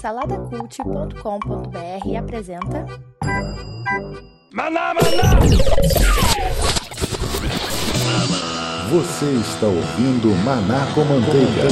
Saladacult.com.br apresenta Maná, maná! Você está ouvindo Maná com Manteiga.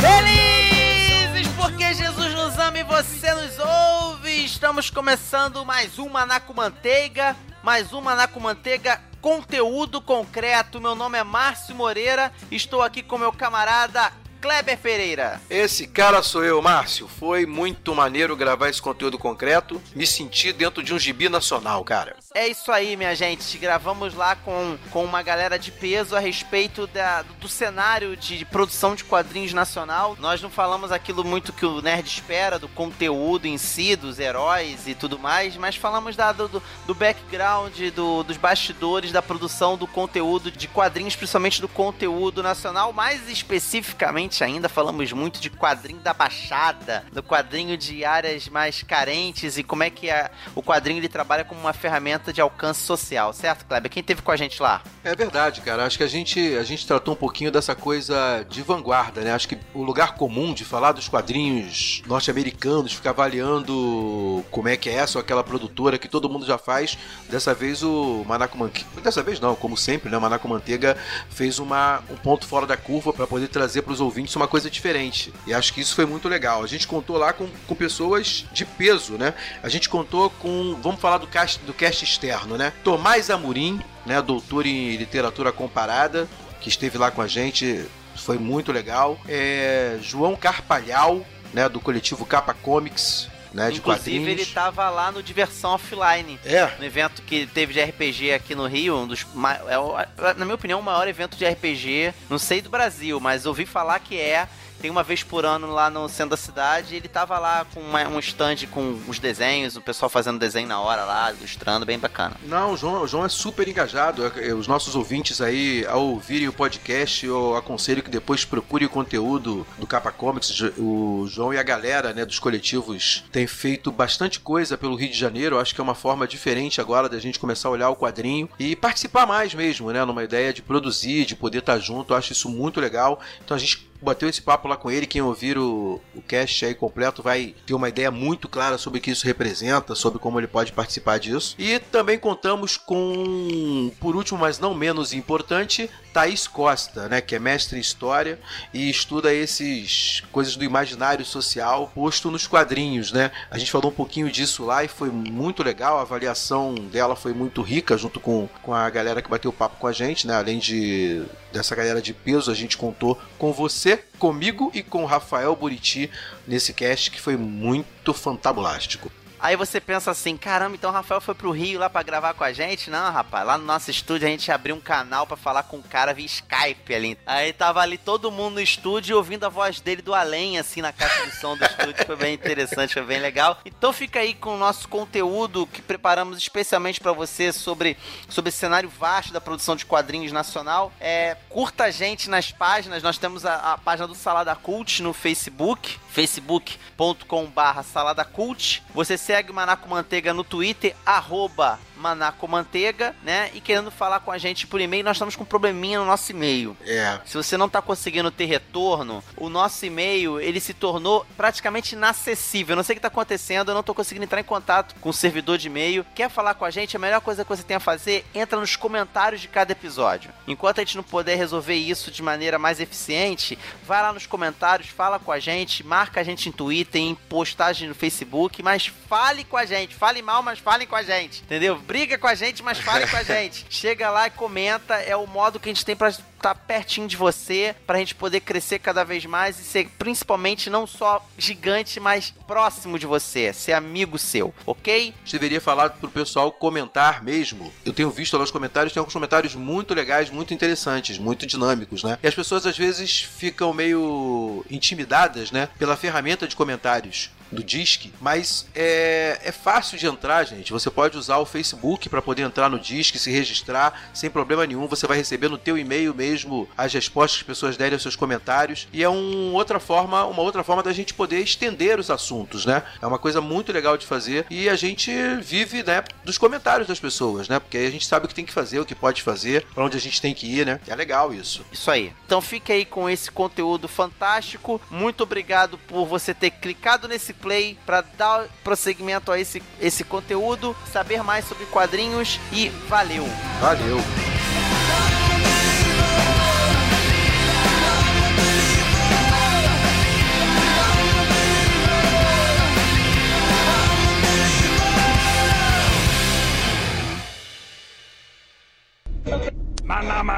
Felizes porque Jesus nos ama e você nos ouve. Estamos começando mais um Maná com Manteiga, mais um Maná com Manteiga conteúdo concreto. Meu nome é Márcio Moreira, estou aqui com meu camarada Kleber Pereira. Esse cara sou eu, Márcio. Foi muito maneiro gravar esse conteúdo concreto. Me senti dentro de um gibi nacional, cara. É isso aí, minha gente. Gravamos lá com, com uma galera de peso a respeito da, do cenário de produção de quadrinhos nacional. Nós não falamos aquilo muito que o nerd espera, do conteúdo em si, dos heróis e tudo mais, mas falamos da, do, do background, do, dos bastidores da produção do conteúdo de quadrinhos, principalmente do conteúdo nacional. Mais especificamente ainda, falamos muito de quadrinho da Baixada, do quadrinho de áreas mais carentes e como é que a, o quadrinho ele trabalha como uma ferramenta de alcance social, certo, Kleber? Quem teve com a gente lá? É verdade, cara. Acho que a gente, a gente tratou um pouquinho dessa coisa de vanguarda, né? Acho que o lugar comum de falar dos quadrinhos norte-americanos, ficar avaliando como é que é essa ou aquela produtora que todo mundo já faz. Dessa vez o Manaco Manteiga. Dessa vez não, como sempre, né? O Manaco Manteiga fez uma, um ponto fora da curva para poder trazer para os ouvintes uma coisa diferente. E acho que isso foi muito legal. A gente contou lá com, com pessoas de peso, né? A gente contou com. Vamos falar do cast, do cast externo, né? Tomás Amorim, né? Doutor em literatura comparada, que esteve lá com a gente. Foi muito legal. É, João Carpalhal, né? Do coletivo Capa Comics. Né, de Inclusive, ele tava lá no Diversão Offline. É. No evento que teve de RPG aqui no Rio, um dos. É, na minha opinião, o maior evento de RPG, não sei do Brasil, mas ouvi falar que é. Tem uma vez por ano lá no centro da cidade, ele tava lá com uma- um stand com os desenhos, o pessoal fazendo desenho na hora lá, ilustrando, bem bacana. Não, o João, o João é super engajado. É, Os nossos ouvintes aí, ao ouvirem o podcast, eu aconselho que depois procure o conteúdo do Capa Comics. O João e a galera né, dos coletivos têm feito bastante coisa pelo Rio de Janeiro. Eu acho que é uma forma diferente agora da gente começar a olhar o quadrinho e participar mais mesmo, né? Numa ideia de produzir, de poder estar junto. Eu acho isso muito legal. Então a gente bateu esse papo lá com ele. Quem ouvir o, o cast aí completo vai ter uma ideia muito clara sobre o que isso representa, sobre como ele pode participar disso. E também contamos com, por último, mas não menos importante, Thaís Costa, né, que é mestre em história e estuda esses coisas do imaginário social posto nos quadrinhos, né? A gente falou um pouquinho disso lá e foi muito legal. A avaliação dela foi muito rica junto com, com a galera que bateu papo com a gente, né? Além de dessa galera de peso, a gente contou com você, comigo e com o Rafael Buriti nesse cast que foi muito fantabulástico. Aí você pensa assim, caramba, então o Rafael foi pro Rio lá pra gravar com a gente? Não, rapaz, lá no nosso estúdio a gente abriu um canal pra falar com o cara via Skype ali. Aí tava ali todo mundo no estúdio ouvindo a voz dele do além, assim, na caixa de som do estúdio. Foi bem interessante, foi bem legal. Então fica aí com o nosso conteúdo que preparamos especialmente pra você sobre, sobre esse cenário vasto da produção de quadrinhos nacional. É, curta a gente nas páginas, nós temos a, a página do Salada Cult no Facebook, facebook.com barra Salada Cult. Você segue o Manaco Manteiga no Twitter, arroba Manaco Manteiga, né? E querendo falar com a gente por e-mail, nós estamos com um probleminha no nosso e-mail. É, Se você não tá conseguindo ter retorno, o nosso e-mail, ele se tornou praticamente inacessível. Eu não sei o que tá acontecendo, eu não tô conseguindo entrar em contato com o servidor de e-mail. Quer falar com a gente? A melhor coisa que você tem a fazer, entra nos comentários de cada episódio. Enquanto a gente não puder resolver isso de maneira mais eficiente, vai lá nos comentários, fala com a gente, marca a gente em Twitter, em postagem no Facebook, mas fale com a gente. Fale mal, mas fale com a gente. Entendeu? Briga com a gente, mas fale com a gente. Chega lá e comenta, é o modo que a gente tem pra estar pertinho de você, pra gente poder crescer cada vez mais e ser principalmente não só gigante, mas próximo de você, ser amigo seu, ok? deveria falar pro pessoal comentar mesmo. Eu tenho visto lá os comentários, tem alguns comentários muito legais, muito interessantes, muito dinâmicos, né? E as pessoas às vezes ficam meio intimidadas, né? Pela ferramenta de comentários. do Disque, mas é, é fácil de entrar, gente. Você pode usar o Facebook para poder entrar no Disque, se registrar sem problema nenhum. Você vai receber no teu e-mail mesmo as respostas que as pessoas derem aos seus comentários. E é um outra forma, uma outra forma da gente poder estender os assuntos, né? É uma coisa muito legal de fazer e a gente vive, né, dos comentários das pessoas, né? Porque aí a gente sabe o que tem que fazer, o que pode fazer, para onde a gente tem que ir, né? É legal isso. Isso aí. Então fique aí com esse conteúdo fantástico. Muito obrigado por você ter clicado nesse play para dar prosseguimento a esse, esse conteúdo, saber mais sobre quadrinhos e valeu. Valeu.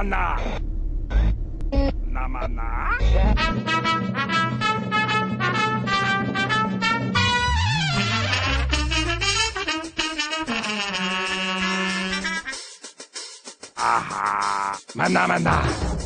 Maná, maná. Na maná. Ahá. Maná, maná.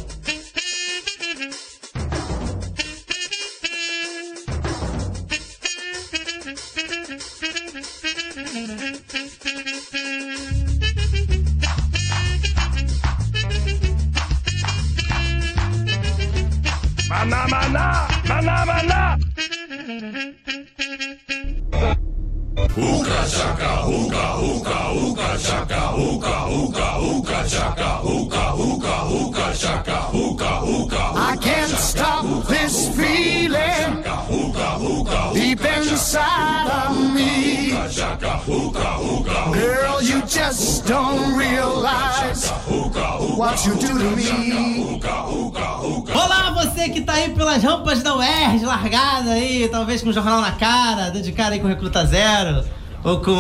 Olá, você que tá aí pelas rampas da UERJ, largada aí, talvez com o jornal na cara, dando de cara aí com Recruta Zero, ou com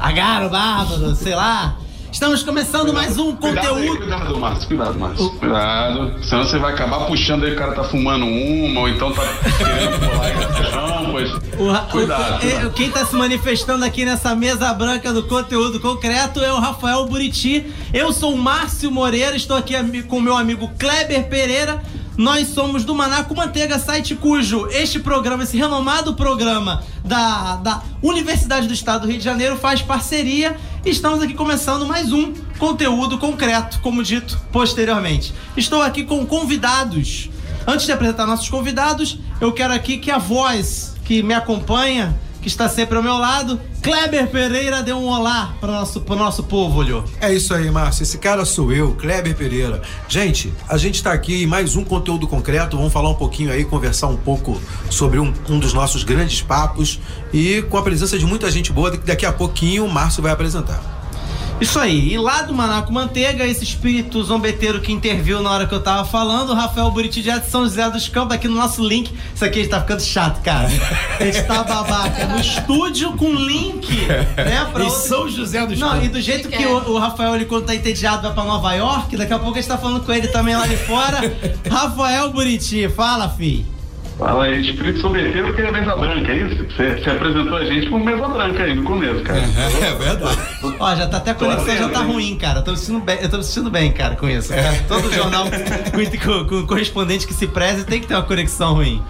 Agaro Bárbaro, sei lá. Estamos começando mais um Cuidado, aí, conteúdo. cuidado, Márcio, cuidado, Márcio. Cuidado. Senão você vai acabar puxando aí, o cara tá fumando uma, ou então tá querendo pular aí. O Ra- Cuidado, o- cuidado. eh, quem tá se manifestando aqui nessa mesa branca do conteúdo concreto é o Rafael Buriti. Eu sou o Márcio Moreira, estou aqui com meu amigo Kleber Pereira. Nós somos do Manaco Manteiga, site cujo este programa, esse renomado programa da, da Universidade do Estado do Rio de Janeiro faz parceria. Estamos aqui começando mais um conteúdo concreto, como dito posteriormente. Estou aqui com convidados. Antes de apresentar nossos convidados, eu quero aqui que a voz que me acompanha, que está sempre ao meu lado, Kleber Pereira, dê um olá para o nosso, pro nosso povo, olhou. É isso aí, Márcio. Esse cara sou eu, Kleber Pereira. Gente, a gente tá aqui em mais um conteúdo concreto. Vamos falar um pouquinho aí, conversar um pouco sobre um, um dos nossos grandes papos e com a presença de muita gente boa. que Daqui a pouquinho o Márcio vai apresentar. Isso aí, e lá do Manaco Manteiga, esse espírito zombeteiro que interviu na hora que eu tava falando, o Rafael Buriti de São José dos Campos, aqui no nosso link. Isso aqui tá ficando chato, cara. A gente tá babaca no estúdio com link, né? Pra Em outro- São José dos Não, Campos. e do jeito que o, o Rafael, ele, quando tá entediado, vai pra Nova York, daqui a pouco a gente tá falando com ele também lá de fora. Rafael Buriti, fala, fi. Fala aí, espírito soberbeiro que é mesa branca, é isso? Você, você apresentou a gente como mesa branca aí no começo, cara. É verdade. Ó, já tá até a conexão já tá ruim, cara. Eu tô me sentindo bem, eu tô me sentindo bem, cara, com isso. Todo jornal com, com- com correspondente que se preze tem que ter uma conexão ruim.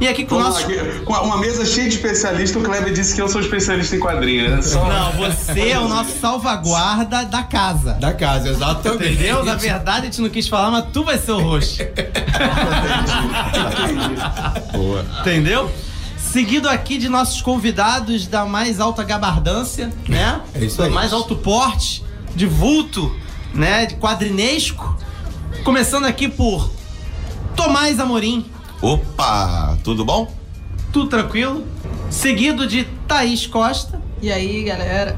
E aqui com o nosso. uma mesa cheia de especialistas, o Kleber disse que eu sou especialista em quadrinhos. né? Só... Não, você é o nosso salvaguarda da casa. Da casa, exatamente. Entendeu? Na verdade, a gente não quis falar, mas tu vai ser o host. Boa. Entendeu? Seguido aqui de nossos convidados da mais alta gabardância, né? É isso Do aí. mais alto porte, de vulto, né? De quadrinesco. Começando aqui por Tomás Amorim, Opa, tudo bom? tudo tranquilo. Seguido de Thaís Costa E aí, galera?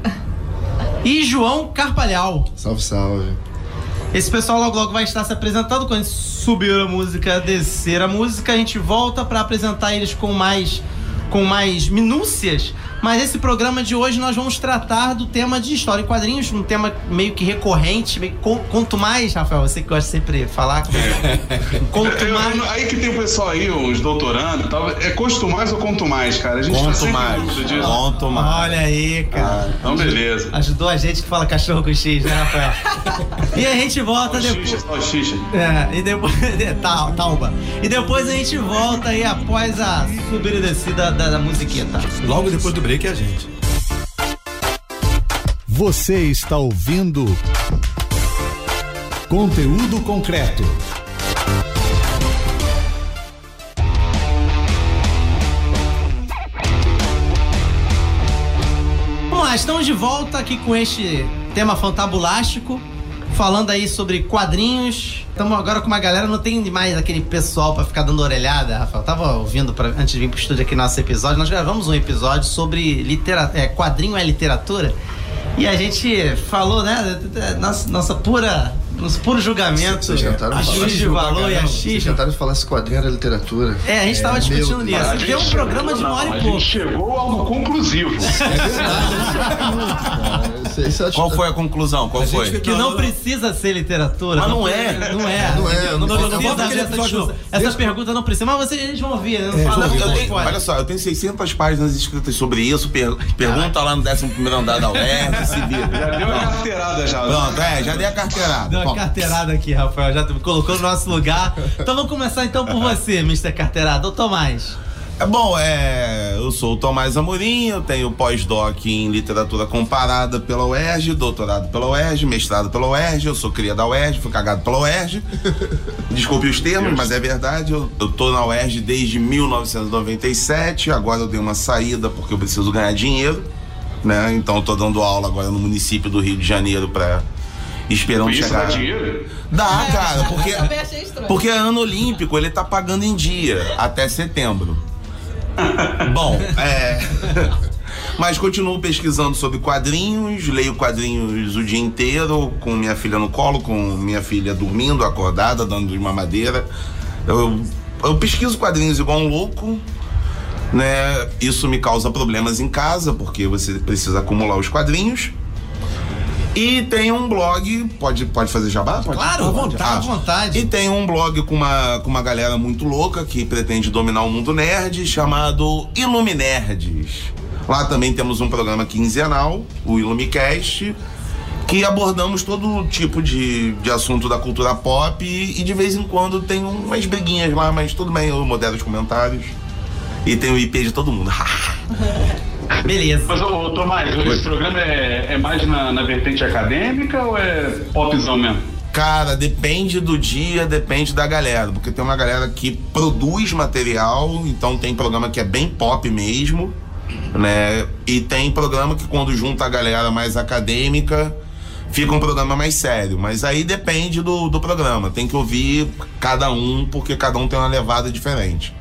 e João Carpalhal. Salve, salve. Esse pessoal logo logo vai estar se apresentando. Quando subir a música, descer a música, a gente volta para apresentar eles com mais com mais minúcias. Mas esse programa de hoje nós vamos tratar do tema de história e quadrinhos, um tema meio que recorrente. Meio, conto mais, Rafael, você que gosta sempre de falar. Conto mais. Aí que tem o pessoal aí, os doutorando e tal. É conto mais ou conto mais, cara? A gente conto tá mais. disso. Conto mais. Olha aí, cara. Ah, então, beleza. Ajudou a gente que fala cachorro com X, né, Rafael? e a gente volta depois. Salsicha, É, e depois. Tal, talba. E depois a gente volta aí após a subida e descida da, da musiqueta. Logo depois do break é a gente. Você está ouvindo conteúdo concreto. Vamos lá, estamos de volta aqui com este tema fantabulástico, falando aí sobre quadrinhos. Estamos agora com uma galera, não tem mais aquele pessoal para ficar dando orelhada, Rafael. Tava ouvindo pra, antes de vir pro estúdio aqui nosso episódio, nós gravamos um episódio sobre literatura, é, quadrinho é literatura. E a gente falou, né, nossa, nossa pura nos puros julgamentos, a juiz de valor e a X. Vocês tentaram falar se quadrinho era literatura. É, a gente estava é, discutindo nisso. Porque é um programa de uma hora e pouco. A gente chegou ao conclusivo. É verdade. Qual foi a conclusão? Qual foi? Que não precisa ser literatura. Mas não é. Não é. Não é. Não, precisa Essa pergunta não precisa. Mas vocês eles vão ouvir. Né? Olha só, eu tenho 600 páginas escritas sobre isso. Pergunta lá no 11 andar da UERJ. Já deu a carteirada já. Pronto, é, já dei a carteirada uma carteirada aqui, Rafael. Já colocou no nosso lugar. Então vamos começar então por você, Mr. Carteirada. Ô Tomás. É bom, é, eu sou o Tomás Amorim, eu tenho pós-doc em literatura comparada pela UERJ, doutorado pela UERJ, mestrado pela UERJ, eu sou cria da UERJ, fui cagado pela UERJ. Desculpe os termos, mas é verdade, eu, eu tô na UERJ desde 1997, agora eu dei uma saída porque eu preciso ganhar dinheiro, né? Então eu tô dando aula agora no município do Rio de Janeiro para esperando Isso chegar. Dá dinheiro? Dá, cara, porque, porque é ano olímpico, ele tá pagando em dia até setembro. Bom, é. Mas continuo pesquisando sobre quadrinhos, leio quadrinhos o dia inteiro, com minha filha no colo, com minha filha dormindo, acordada, dando de mamadeira. Eu, eu pesquiso quadrinhos igual um louco, né? Isso me causa problemas em casa, porque você precisa acumular os quadrinhos. E tem um blog, pode, pode fazer jabá? Pode? Claro, à vontade, à vontade. E tem um blog com uma, com uma galera muito louca que pretende dominar o mundo nerd, chamado Iluminerds. Lá também temos um programa quinzenal, o Ilumicast, que abordamos todo tipo de, de assunto da cultura pop e, e de vez em quando tem umas briguinhas lá, mas tudo bem, eu modero os comentários. E tem o IP de todo mundo. Beleza. Mas, ô, Tomás, esse programa é, é mais na, na vertente acadêmica ou é popzão mesmo? Cara, depende do dia, depende da galera. Porque tem uma galera que produz material, então tem programa que é bem pop mesmo, né? E tem programa que quando junta a galera mais acadêmica, fica um programa mais sério. Mas aí depende do, do programa. Tem que ouvir cada um, porque cada um tem uma levada diferente.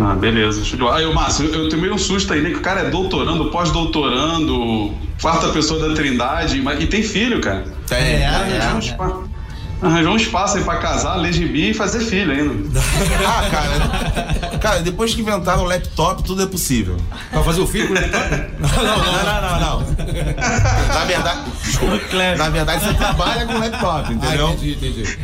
Ah, beleza. Aí, Márcio, eu, eu tomei um susto aí, né? Que o cara é doutorando, pós-doutorando, quarta pessoa da Trindade, mas, e tem filho, cara. Tem, é, é, é, Arranjou um espaço aí pra casar, ler gibi e fazer filho ainda. ah, cara. Cara, depois que inventaram o laptop, tudo é possível. Pra fazer o filho com o laptop? Não, não, não, não, não. Na verdade. Desculpa. Na verdade, você trabalha com laptop, entendeu? Ah, entendi, entendi.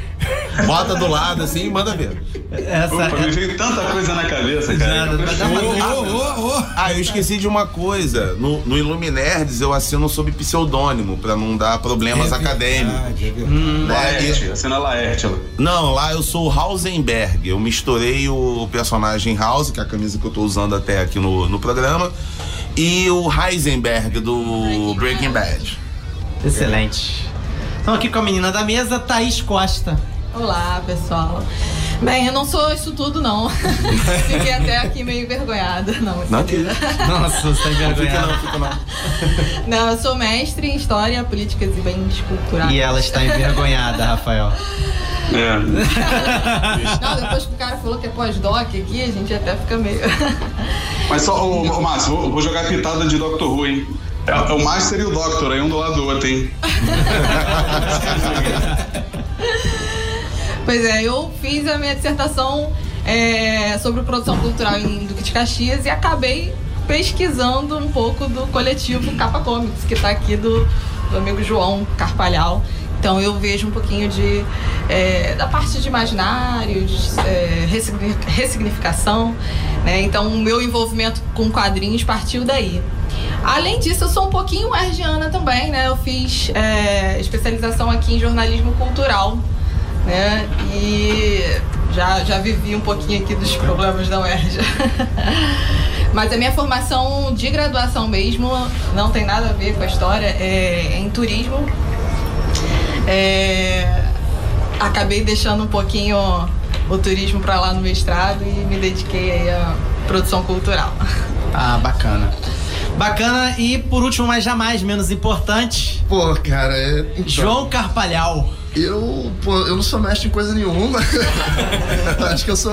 Bota do lado assim e manda ver. Essa, Opa, me veio tanta coisa na cabeça, cara. Oh, oh, oh, ah, eu esqueci de uma coisa. No, no Iluminerds eu assino sob pseudônimo, pra não dar problemas é acadêmicos. É hum, né? Laerte, assina Laerte. Não, lá eu sou o Hausenberg. Eu misturei o personagem House, que é a camisa que eu tô usando até aqui no, no programa, e o Heisenberg do Breaking Bad. Excelente. Estamos aqui com a menina da mesa, Thaís Costa. Olá, pessoal. Bem, eu não sou isso tudo, não. Fiquei até aqui meio envergonhada. Não, não que... Nossa, você tá envergonhada. Não, fica não, fica não. Não, eu sou mestre em História, Políticas e Bens Culturais. E ela está envergonhada, Rafael. É. não, depois que o cara falou que é pós-doc aqui, a gente até fica meio... Mas só, ô, ô Márcio, vou, vou jogar pitada de Doctor Who, hein? É, é o Master e o Doctor, aí um do lado do outro, hein? Pois é, eu fiz a minha dissertação é, sobre produção cultural em Duque de Caxias e acabei pesquisando um pouco do coletivo Capa Comics, que está aqui do, do amigo João Carpalhal. Então eu vejo um pouquinho de é, da parte de imaginário, de é, ressignificação. Né? Então o meu envolvimento com quadrinhos partiu daí. Além disso, eu sou um pouquinho hergiana também, né? Eu fiz é, especialização aqui em jornalismo cultural, né? E já, já vivi um pouquinho aqui dos problemas da UERJ. Mas a minha formação de graduação mesmo não tem nada a ver com a história, é, em turismo. É, acabei deixando um pouquinho o turismo para lá no mestrado e me dediquei aí à produção cultural. Ah, bacana. Bacana e por último, mas jamais menos importante. Pô, cara, é. Então, João Carpalhal. Eu, pô, eu não sou mestre em coisa nenhuma. Acho que eu sou,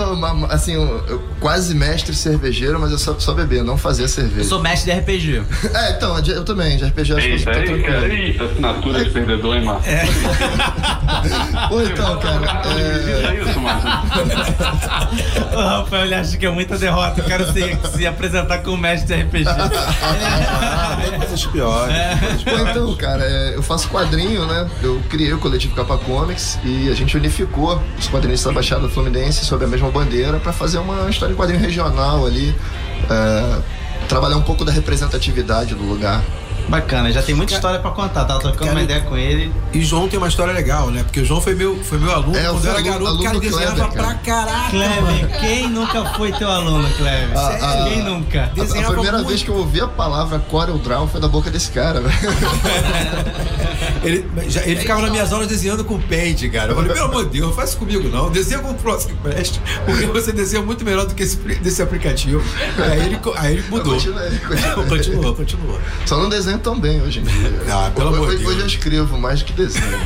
assim, eu, quase mestre cervejeiro, mas eu só, só beber, não fazer cerveja. Eu sou mestre de RPG. É, então, eu também, de RPG acho eita, que eu tô eita, eita, assinatura de perdedor, hein, Márcio? É. Ou então, cara. É... isso, Márcio. o Rafael, ele acha que é muita derrota. Eu quero se, se apresentar como mestre de RPG. é, coisas piores. É. Ou então, cara, é, eu faço quadrinho, né? Eu criei o coletivo Comics e a gente unificou os quadrinhos da Baixada Fluminense sob a mesma bandeira para fazer uma história de quadrinho regional ali, é, trabalhar um pouco da representatividade do lugar. Bacana, já tem muita história pra contar, tava trocando cara, uma ideia com ele. E João tem uma história legal, né? Porque o João foi meu, foi meu aluno é, quando eu era aluno, garoto, aluno cara, desenhava Kleber, pra cara. caraca. Kleber, quem nunca foi teu aluno, Kleber? A, a, quem nunca? A, a primeira muito. vez que eu ouvi a palavra Corel Draw foi da boca desse cara, velho. ele, já, ele ficava nas minhas aulas desenhando com paint, cara. Eu falei, pelo amor de Deus, não faz isso comigo não. Desenha com o próximo que preste, porque você desenha muito melhor do que esse desse aplicativo. Aí ele, aí ele mudou. Continuei, continuei. continuou, continuou. Só não desenho tão bem hoje em dia. Ah, pelo amor de Deus. Hoje eu escrevo mais que desenho.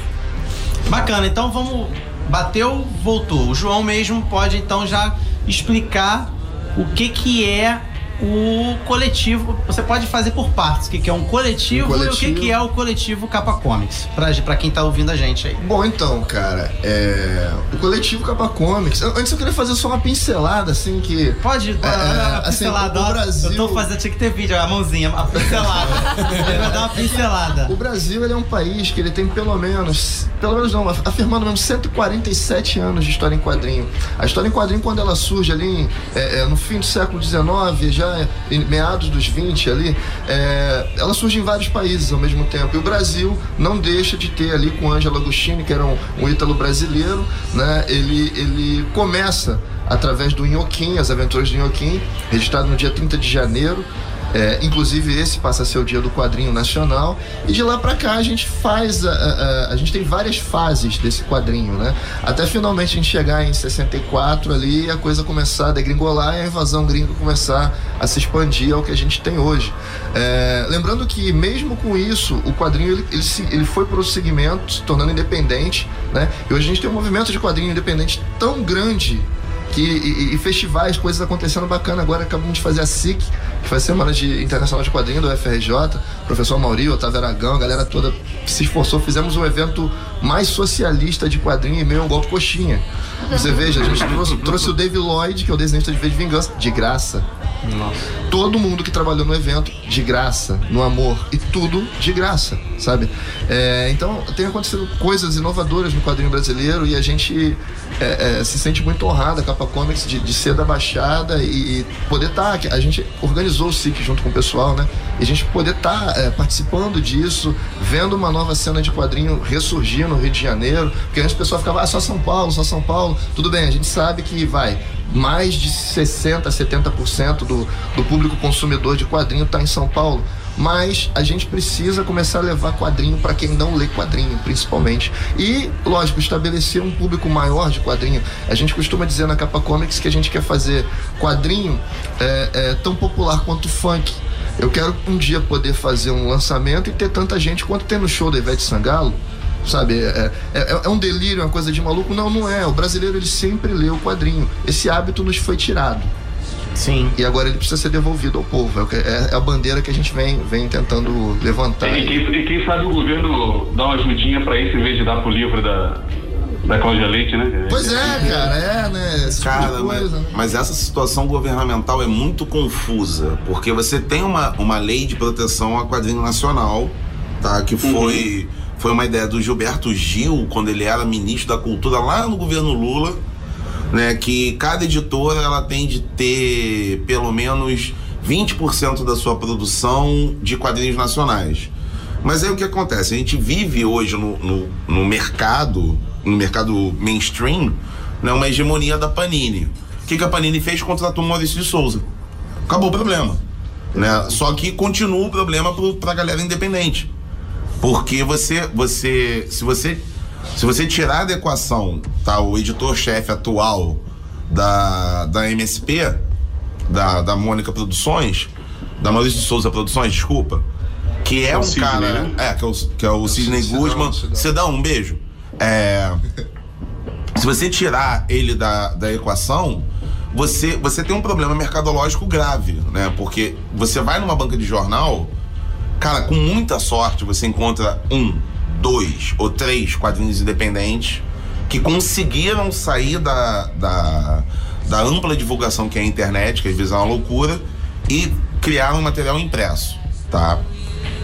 Bacana, então vamos. Bateu, voltou. O João mesmo pode então já explicar o que que é o coletivo. Você pode fazer por partes, o que, que é um coletivo, Um coletivo. e o que, que é o coletivo Capa Comics, pra, pra quem tá ouvindo a gente aí. Bom, então, cara, é... o coletivo Capa Comics. Antes eu queria fazer só uma pincelada, assim, que. Pode, É, a, a assim, pincelada. o ó, Brasil- Eu tô fazendo, tinha que ter vídeo, a mãozinha, a pincelada. Ele vai dar uma pincelada. O Brasil ele é um país que ele tem pelo menos, pelo menos não, afirmando mesmo 147 anos de história em quadrinho. A história em quadrinho quando ela surge ali é, é, no fim do século XIX, já em meados dos 20 ali, é, ela surge em vários países ao mesmo tempo. E o Brasil não deixa de ter ali com Ângelo Agostini, que era um, um ítalo brasileiro, né? Ele ele começa através do Inhoquim, as aventuras do Inhoquim, registrado no dia 30 de janeiro é, inclusive esse passa a ser o dia do quadrinho nacional e de lá pra cá a gente faz a, a, a- gente tem várias fases desse quadrinho, né? Até finalmente a gente chegar em 64 ali a coisa começar a degringolar e a invasão gringa começar a se expandir ao que a gente tem hoje. É, lembrando que mesmo com isso o quadrinho ele, ele, se- ele foi para o segmento se tornando independente, né? E hoje a gente tem um movimento de quadrinho independente tão grande que, e, e festivais, coisas acontecendo bacana. Agora acabamos de fazer a SIC, que foi a Semana de Internacional de Quadrinho do FRJ. Professor Mauri, Otávio Aragão, a galera toda se esforçou. Fizemos um evento mais socialista de quadrinho e meio um golpe coxinha. Você veja, a gente trouxe, trouxe o Dave Lloyd, que é o desenhista de V de Vingança, de graça. Todo mundo que trabalhou no evento, de graça, no amor, e tudo de graça, sabe? É, então, tem acontecido coisas inovadoras no quadrinho brasileiro e a gente é, é, se sente muito honrado, a Capa Comics, de, de ser da Baixada e, e poder estar. a gente organizou o SIC junto com o pessoal, né? E a gente poder estar participando disso, vendo uma nova cena de quadrinho ressurgir no Rio de Janeiro, porque antes o pessoal ficava, ah, só São Paulo, só São Paulo. Tudo bem, a gente sabe que vai mais de 60%, 70% do, do público consumidor de quadrinho está em São Paulo. Mas a gente precisa começar a levar quadrinho para quem não lê quadrinho, principalmente. E, lógico, estabelecer um público maior de quadrinho. A gente costuma dizer na Capa Comics que a gente quer fazer quadrinho é, é, tão popular quanto funk. Eu quero um dia poder fazer um lançamento e ter tanta gente quanto tem no show da Ivete Sangalo. Sabe, é, é, é um delírio, uma coisa de maluco? Não, não é. O brasileiro ele sempre lê o quadrinho. Esse hábito nos foi tirado. Sim. E agora ele precisa ser devolvido ao povo. É o que- É, é a bandeira que a gente vem, vem tentando levantar. E quem, e quem sabe o governo dá uma ajudinha pra isso em vez de dar pro livro da, Da Cláudia Leite, né? Pois é, cara, é, né? Esse tipo Cara, mas, coisa, né? mas essa situação governamental é muito confusa, porque você tem uma, uma lei de proteção ao quadrinho nacional, tá? Que foi, foi uma ideia do Gilberto Gil, quando ele era ministro da Cultura lá no governo Lula, né? Que cada editora ela tem de ter pelo menos 20% da sua produção de quadrinhos nacionais. Mas aí o que acontece? A gente vive hoje no, no, no mercado, no mercado mainstream, né, uma hegemonia da Panini. O que, que a Panini fez? Contratou o Maurício de Souza. Acabou o problema. Né? Só que continua o problema pro, pra galera independente. Porque você, você, se você, se você tirar da equação, tá, o editor-chefe atual da, da MSP, da, da Mônica Produções, da Maurício de Souza Produções, desculpa, que é, É o um Sidney, cara, né? é, que é o, que é o Sidney Sidão, Guzman. Sidão. Sidão, um beijo. É, se você tirar ele da, da equação, você, você tem um problema mercadológico grave, né? Porque você vai numa banca de jornal, cara, com muita sorte você encontra um, dois ou três quadrinhos independentes que conseguiram sair da, da, da ampla divulgação que é a internet, que às vezes é uma loucura, e criaram um material impresso, tá?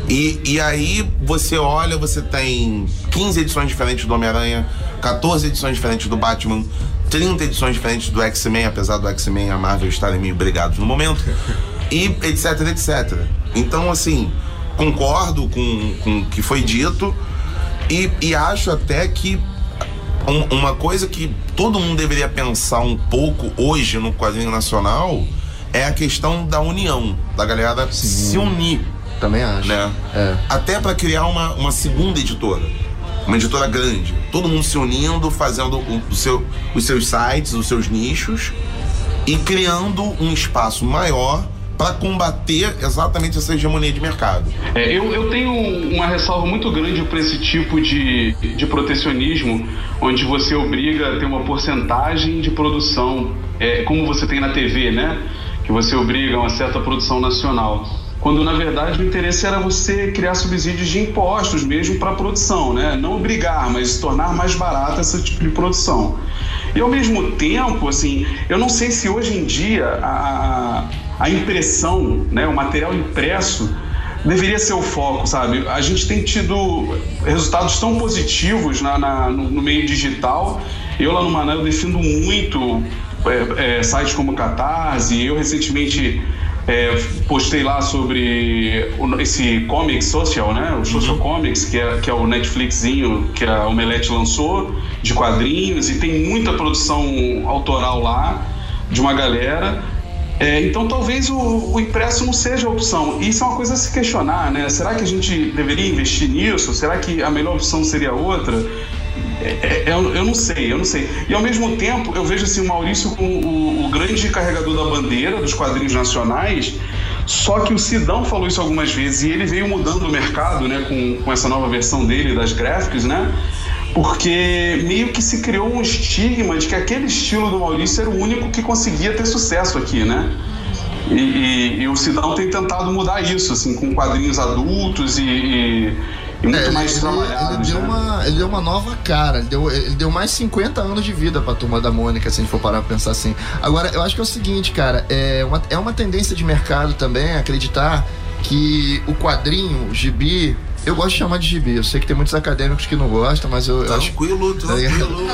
E, e aí você olha, você tem 15 edições diferentes do Homem-Aranha, 14 edições diferentes do Batman, 30 edições diferentes do X-Men, apesar do X-Men e a Marvel estarem meio brigados no momento, e etc, etc. Então, assim, concordo com, com o que foi dito e, e acho até que um- uma coisa que todo mundo deveria pensar um pouco hoje no quadrinho nacional é a questão da união, da galera se unir. Também acho. Né? É. Até para criar uma, uma segunda editora. Uma editora grande. Todo mundo se unindo, fazendo o, o seu, os seus sites, os seus nichos e criando um espaço maior para combater exatamente essa hegemonia de mercado. É, eu, eu tenho uma ressalva muito grande para esse tipo de, de protecionismo, onde você obriga a ter uma porcentagem de produção, é, como você tem na TV, né? Que você obriga a uma certa produção nacional. Quando na verdade o interesse era você criar subsídios de impostos mesmo para a produção, né? Não obrigar, mas tornar mais barata esse tipo de produção. E ao mesmo tempo, assim, eu não sei se hoje em dia a, a impressão, né, o material impresso, deveria ser o foco, sabe? A gente tem tido resultados tão positivos na, na- no, no meio digital. Eu lá no Maná eu defendo muito é, é, sites como Catarse. Eu recentemente é, postei lá sobre esse comic social, né? O Social Comics, que é, que é o Netflixzinho que a Omelete lançou, de quadrinhos, e tem muita produção autoral lá, de uma galera. É, então talvez o, o impresso não seja a opção. Isso é uma coisa a se questionar, né? Será que a gente deveria investir nisso? Será que a melhor opção seria outra? É, é, eu, eu não sei, eu não sei. E ao mesmo tempo, eu vejo assim, o Maurício como o, o grande carregador da bandeira dos quadrinhos nacionais. Só que o Sidão falou isso algumas vezes e ele veio mudando o mercado, né, com, com essa nova versão dele das graphics, né? Porque meio que se criou um estigma de que aquele estilo do Maurício era o único que conseguia ter sucesso aqui, né? E, e- e o Sidão tem tentado mudar isso, assim, com quadrinhos adultos e, e- muito É, mais ele, trabalhados. ele deu né? uma, ele deu uma nova cara, ele deu, ele deu mais 50 anos de vida pra turma da Mônica, se a gente for parar pra pensar assim. Agora, eu acho que é o seguinte, cara, é uma, é uma tendência de mercado também acreditar que o quadrinho, o gibi. Eu gosto de chamar de gibi, eu sei que tem muitos acadêmicos que não gostam, mas eu. eu- Tranquilo, Tá ligado? tranquilo.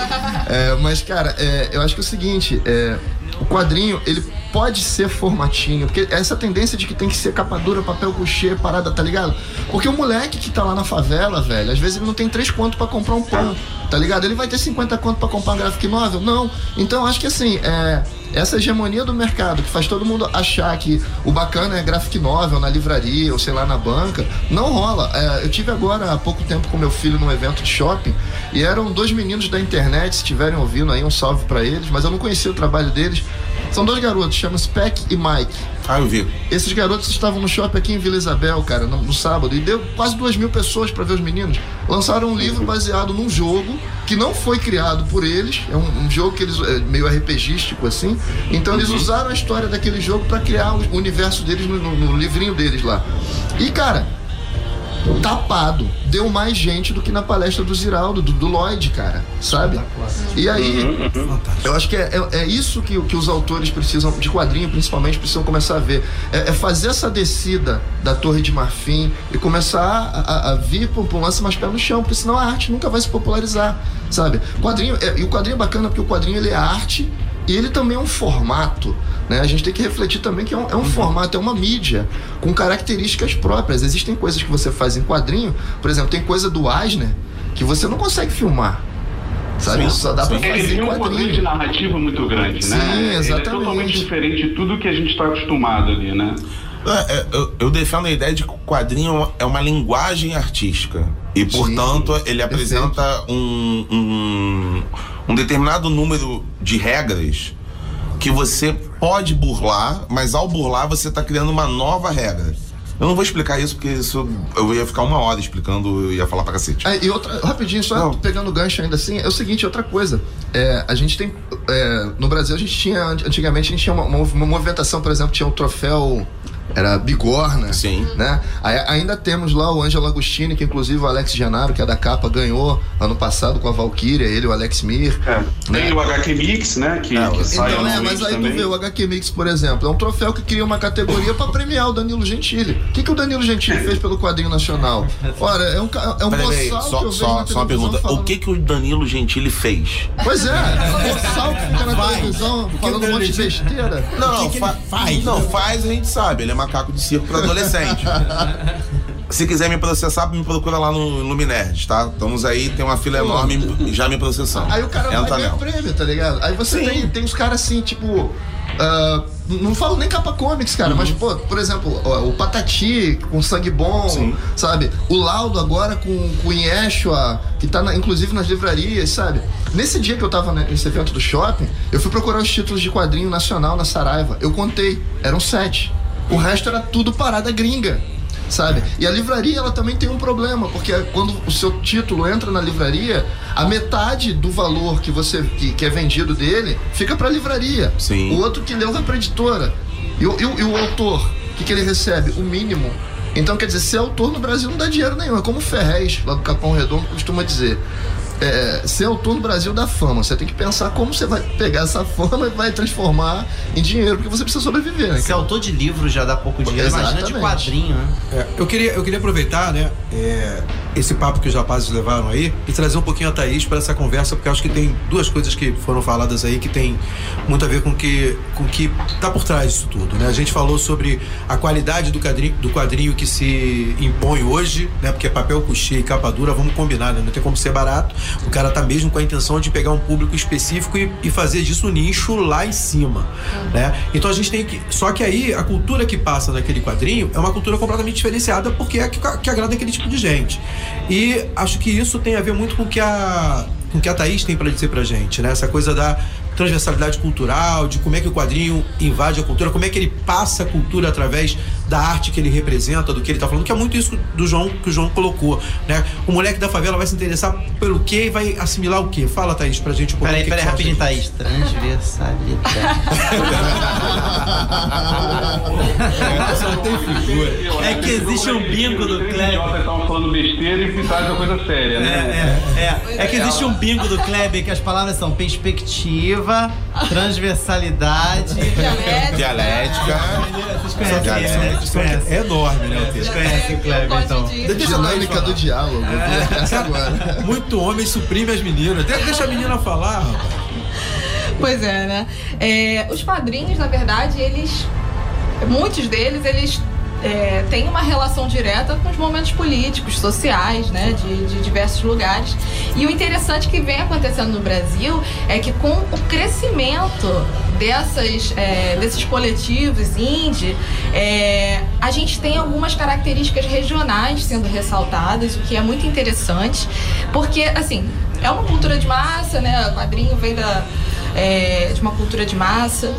É, mas, cara, é, eu acho que é o seguinte: é, o quadrinho, ele pode ser formatinho, porque essa tendência de que tem que ser capa dura, papel couchê, parada, tá ligado? Porque o moleque que tá lá na favela, velho, às vezes ele não tem três contos pra comprar um pão, tá ligado? Ele vai ter 50 conto pra comprar um graphic novel? Não. Então, acho que assim, é, essa hegemonia do mercado que faz todo mundo achar que o bacana é graphic novel na livraria ou sei lá na banca, não rola. É, eu tive agora há pouco tempo com meu filho num evento de shopping e eram dois meninos da internet, se estiverem ouvindo aí, um salve pra eles, mas eu não conhecia o trabalho deles. São dois garotos, chamam Spec e Mike. Ah, eu vi. Esses garotos estavam no shopping aqui em Vila Isabel, cara, no, no sábado, e deu quase duas mil pessoas pra ver os meninos. Lançaram um livro baseado num jogo que não foi criado por eles, é um, um jogo que eles é meio RPGístico assim. Então eles usaram a história daquele jogo pra criar o universo deles no, no- no livrinho deles lá. E cara, tapado. Deu mais gente do que na palestra do Ziraldo, do, do Lloyd, cara, sabe? E aí, eu acho que é, é, é isso que, que os autores precisam, de quadrinho principalmente, precisam começar a ver. É, é fazer essa descida da Torre de Marfim e começar a, a- a vir para um lance mais pé no chão, porque senão a arte nunca vai se popularizar, sabe? Quadrinho, é- e o quadrinho é bacana porque o quadrinho ele é arte e ele também é um formato. Né? A gente tem que refletir também que é um, é um formato, é uma mídia com características próprias. Existem coisas que você faz em quadrinho, por exemplo, tem coisa do Eisner que você não consegue filmar. Sabe? Sim, Só dá pra Ele fazer tem em um poder de narrativa muito grande, né? Sim, Ele é exatamente. totalmente diferente de tudo que a gente está acostumado ali, né? É, é, eu, eu defendo a ideia de que o quadrinho é uma linguagem artística. E, portanto, ele apresenta um, um, um determinado número de regras que você pode burlar, mas ao burlar você está criando uma nova regra. Eu não vou explicar isso porque isso eu ia ficar uma hora explicando, eu ia falar pra cacete. Ah, e outra, rapidinho, só pegando o gancho ainda assim, é o seguinte, outra coisa. É, a gente tem. é, no Brasil a gente tinha. Antigamente a gente tinha uma, uma, uma movimentação, por exemplo, tinha o troféu. Era Bigorna. Sim. Né? Aí, ainda temos lá o Ângelo Agostini, que inclusive o Alex Genaro, que é da capa, ganhou ano passado com a Valkyria, ele e o Alex Mir. Tem o HQ Mix, né? Que, que sai Então, é, mas aí também. tu vê o HQ Mix, por exemplo, é um troféu que cria uma categoria pra premiar o Danilo Gentili. O que, que o Danilo Gentili fez pelo quadrinho nacional? Ora, é um, é um boçal que só, eu vejo só, na só uma pergunta. falando- O que, que o Danilo Gentili fez? Pois é, um boçal que fica na televisão falando um monte de besteira. Não, não, fa- Não, faz a gente sabe. Ele é macaco de circo pra adolescente. Se quiser me processar, me procura lá no Luminerd, tá? Estamos aí, tem uma fila enorme já me processando. Aí o cara vai ganhar prêmio, tá ligado? Aí você tem, tem os caras assim, tipo. ah, não falo nem capa comics, cara, mas, pô, por exemplo, o, o Patati com sangue bom, sabe? O Laudo agora com, com o Yeshua, que tá na- inclusive nas livrarias, sabe? Nesse dia que eu tava nesse evento do shopping, eu fui procurar os títulos de quadrinho nacional na Saraiva. Eu contei, eram sete. O resto era tudo parada gringa sabe? E a livraria ela também tem um problema, porque quando o seu título entra na livraria, a metade do valor que você que, que é vendido dele fica para a livraria. Sim. O outro que leu vai para editora. E, o- e o- e o autor, o que, que ele recebe? O mínimo. Então, quer dizer, ser autor no Brasil não dá dinheiro nenhum. É como o Ferrez, lá do Capão Redondo, costuma dizer. É, ser autor no Brasil dá fama. Você tem que pensar como você vai pegar essa fama e vai transformar em dinheiro, porque você precisa sobreviver, né? Ser autor de livro já dá pouco dinheiro, imagina de Exatamente. quadrinho, né? É, eu, queria, eu queria aproveitar, né, é, esse papo que os rapazes levaram aí e trazer um pouquinho a Thaís para essa conversa, porque acho que tem duas coisas que foram faladas aí que tem muito a ver com que, o que tá por trás disso tudo, né? A gente falou sobre a qualidade do quadrinho, do quadrinho que se impõe hoje, né? Porque papel couché e capa dura, vamos combinar, né? Não tem como ser barato. O cara tá mesmo com a intenção de pegar um público específico e, e fazer disso um nicho lá em cima, né? Então a gente tem que... Só que aí a cultura que passa naquele quadrinho é uma cultura completamente diferenciada porque é que, que agrada aquele tipo de gente. E acho que isso tem a ver muito com o que a, com que a Thaís tem para dizer pra gente, né? Essa coisa da transversalidade cultural, de como é que o quadrinho invade a cultura, como é que ele passa a cultura através da arte que ele representa, do que ele tá falando, que é muito isso do João que o João colocou, né? O moleque da favela vai se interessar pelo quê e vai assimilar o quê? Fala, Thaís, pra gente um pouquinho. Peraí, que peraí, que rapidinho, Thaís. Transversalidade. Só tem figura. É que existe um bingo do Kleber. Estavam falando besteira e pintaram uma coisa séria, né? É, é, é que existe um bingo do Kleber que as palavras são perspectiva, transversalidade, Dialética. Vocês conhecem, Dialética. né? É enorme, né, o Vocês texto. conhecem o Kleber, então. Dinâmica do diálogo. Agora. Muito homem suprime as meninas. De- Deixa a menina falar, rapaz. Pois é, né? É, os quadrinhos, na verdade, eles. Muitos deles, eles é, têm uma relação direta com os momentos políticos, sociais, né? De, de diversos lugares. E o interessante que vem acontecendo no Brasil é que com o crescimento dessas, é, desses coletivos indie, é, a gente tem algumas características regionais sendo ressaltadas, o que é muito interessante, porque, assim, é uma cultura de massa, né? O quadrinho vem da, é, de uma cultura de massa.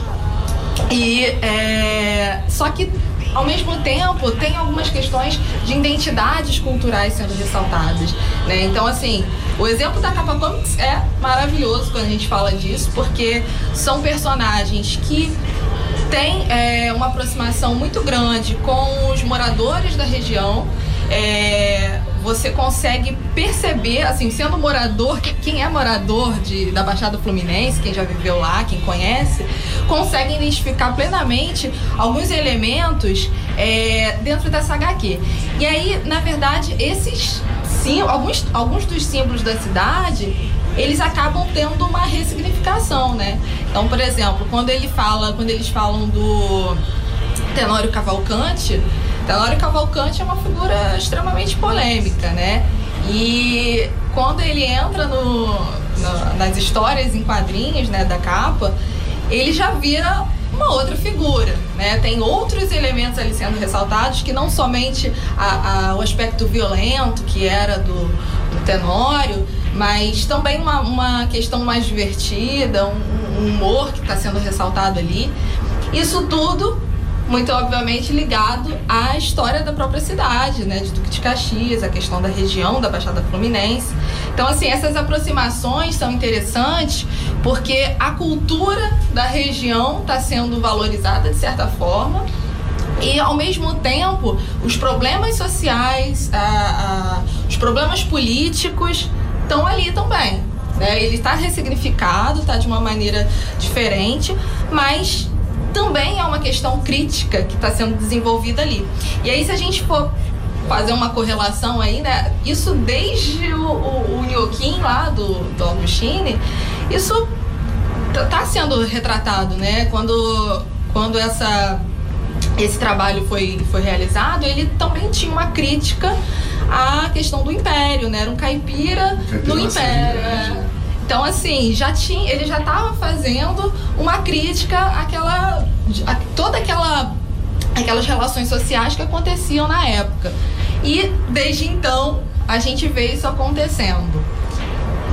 E é, só que ao mesmo tempo tem algumas questões de identidades culturais sendo ressaltadas, né? Então assim, o exemplo da Capa Comics é maravilhoso quando a gente fala disso, porque são personagens que têm é, uma aproximação muito grande com os moradores da região. é, você consegue perceber, assim, sendo morador, quem é morador de, da Baixada Fluminense, quem já viveu lá, quem conhece, consegue identificar plenamente alguns elementos é, dentro dessa HQ. E aí, na verdade, esses sim, alguns, alguns dos símbolos da cidade eles acabam tendo uma ressignificação, né? Então, por exemplo, quando ele fala, quando eles falam do Tenório Cavalcante, Tenório Cavalcante é uma figura extremamente polêmica, né? E quando ele entra no, no, nas histórias em quadrinhos, né, da capa, ele já vira uma outra figura, né? Tem outros elementos ali sendo ressaltados que não somente a, a, o aspecto violento que era do, do Tenório, mas também uma, uma questão mais divertida, um, um humor que está sendo ressaltado ali. Isso tudo muito obviamente ligado à história da própria cidade, né, de Duque de Caxias, a questão da região da Baixada Fluminense. Então, assim, essas aproximações são interessantes porque a cultura da região está sendo valorizada de certa forma e ao mesmo tempo os problemas sociais, a, a, os problemas políticos estão ali também. Né? Ele está ressignificado, está de uma maneira diferente, mas também é uma questão crítica que está sendo desenvolvida ali. E aí, se a gente for fazer uma correlação aí, né? Isso desde o, o, o Nhoquim lá do, do Augustine, isso está sendo retratado, né? Quando, quando essa, esse trabalho foi, foi realizado, ele também tinha uma crítica à questão do império, né? Era um caipira no império. É. Então, assim, já tinha, ele já estava fazendo uma crítica àquela. A, toda aquela. aquelas relações sociais que aconteciam na época. E desde então a gente vê isso acontecendo.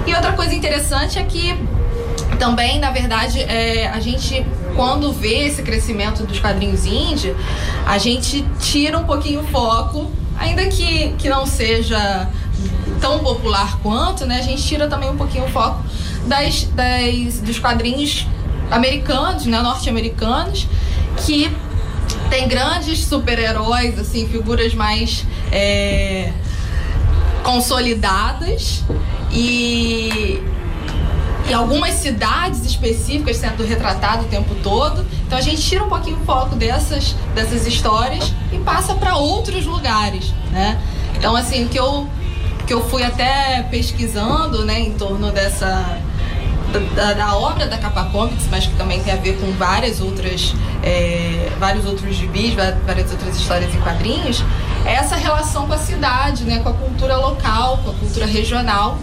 E outra coisa interessante é que também, na verdade, é, a gente, quando vê esse crescimento dos quadrinhos indie, a gente tira um pouquinho o foco, ainda que, que não seja tão popular quanto, né? A gente tira também um pouquinho o foco das, das, dos quadrinhos americanos, né? Norte-americanos, que tem grandes super-heróis, assim, figuras mais é, consolidadas e, e algumas cidades específicas sendo retratadas o tempo todo. Então a gente tira um pouquinho o foco dessas, dessas histórias e passa para outros lugares, né? Então assim, o que eu que eu fui até pesquisando, né, em torno dessa da, da, obra da Capa Comics, mas que também tem a ver com várias outras, é, vários outros gibis, várias outras histórias em quadrinhos, é essa relação com a cidade, né, com a cultura local, com a cultura regional,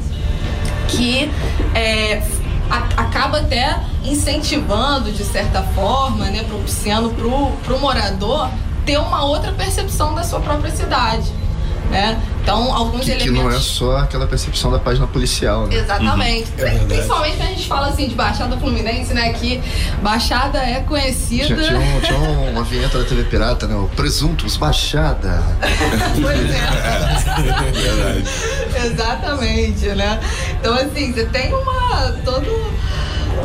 que é, a, acaba até incentivando, de certa forma, né, propiciando para o morador ter uma outra percepção da sua própria cidade. Né? Então, alguns que, elementos. Que não é só aquela percepção da página policial, né? Exatamente. Uhum. É Principalmente quando a gente fala assim de Baixada Fluminense, né? Que Baixada é conhecida. Tinha, tinha, um, tinha uma vinheta da TV Pirata, né? O Presuntos Baixada. pois é. Exatamente, né? Então, assim, você tem uma. todo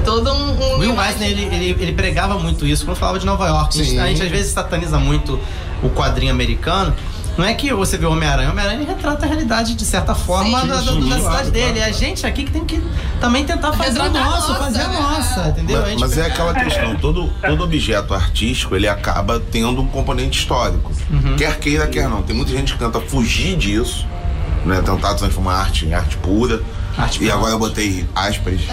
todo um. um Will Eisner, ele, ele, ele, pregava muito isso quando falava de Nova York. Sim. A gente às vezes sataniza muito o quadrinho americano. Não é que você vê o Homem-Aranha, o Homem-Aranha retrata a realidade de certa forma sim, da, da, sim, da, cidade dele. É a gente aqui que tem que também tentar fazer a nossa, nossa, fazer a né? nossa, entendeu? Mas, mas é aquela questão, todo, todo objeto artístico ele acaba tendo um componente histórico. Uhum. Quer queira, quer não. Tem muita gente que tenta fugir disso, né? Tentar transformar arte em arte pura. Arte e agora eu botei aspas.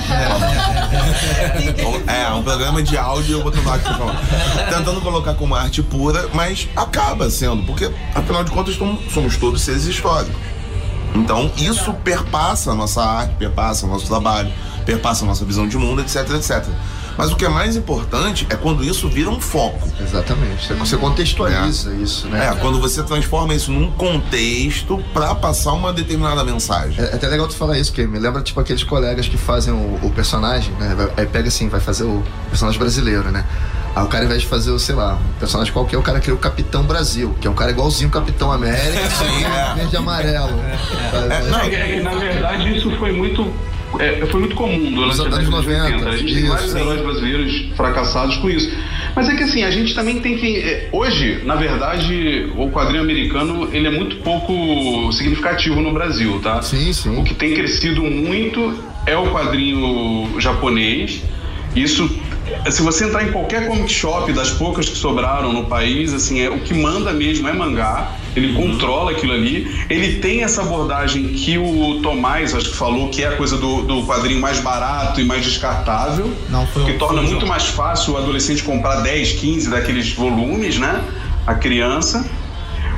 É, um programa de áudio eu botando arte Tentando colocar como arte pura, mas acaba sendo, porque afinal de contas somos todos seres históricos. Então isso perpassa a nossa arte, perpassa o nosso trabalho, perpassa a nossa visão de mundo, etc, etc. Mas o que é mais importante é quando isso vira um foco. Exatamente. Você contextualiza é. isso, né? É, quando você transforma isso num contexto para passar uma determinada mensagem. É, é, até legal tu falar isso, porque me lembra tipo aqueles colegas que fazem o, o personagem, né? Aí pega assim, vai fazer o personagem brasileiro, né? Aí o cara, ao invés de fazer, o, sei lá, um personagem qualquer, o cara cria o Capitão Brasil, que é um cara igualzinho o Capitão América, é. verde e amarelo. É, não, é, na verdade, isso foi muito é, foi muito comum durante os anos 90. 80. A gente tem vários heróis brasileiros fracassados com isso. Mas é que assim, a gente também tem que. é, Hoje, na verdade, o quadrinho americano ele é muito pouco significativo no Brasil, tá? Sim, sim. O que tem crescido muito é o quadrinho japonês. Isso. Se você entrar em qualquer comic shop das poucas que sobraram no país, assim, é, o que manda mesmo é mangá. Ele controla aquilo ali. Ele tem essa abordagem que o Tomás, acho que falou, que é a coisa do, do quadrinho mais barato e mais descartável. Não, foi que torna foi muito mais fácil o adolescente comprar 10, 15 daqueles volumes, né? A criança.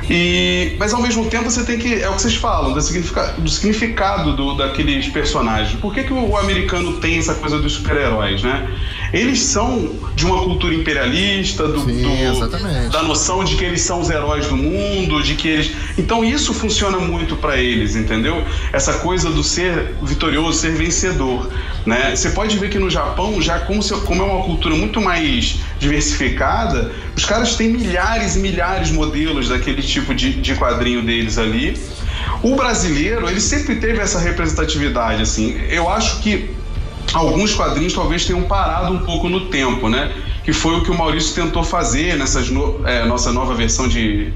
E, mas ao mesmo tempo você tem que. É o que vocês falam, do, significa- do significado do, daqueles personagens. Por que, que o, americano tem essa coisa dos super-heróis, né? Eles são de uma cultura imperialista, do, Sim, do- da noção de que eles são os heróis do mundo, de que eles. Então isso funciona muito pra eles, entendeu? Essa coisa do ser vitorioso, ser vencedor, né? Você pode ver que no Japão, já como, como é uma cultura muito mais diversificada, os caras têm milhares e milhares de modelos daquele tipo de, de quadrinho deles ali. O brasileiro, ele sempre teve essa representatividade, assim. Eu acho que alguns quadrinhos talvez tenham parado um pouco no tempo, né? Que foi o que o Maurício tentou fazer nessa nossa nova versão de,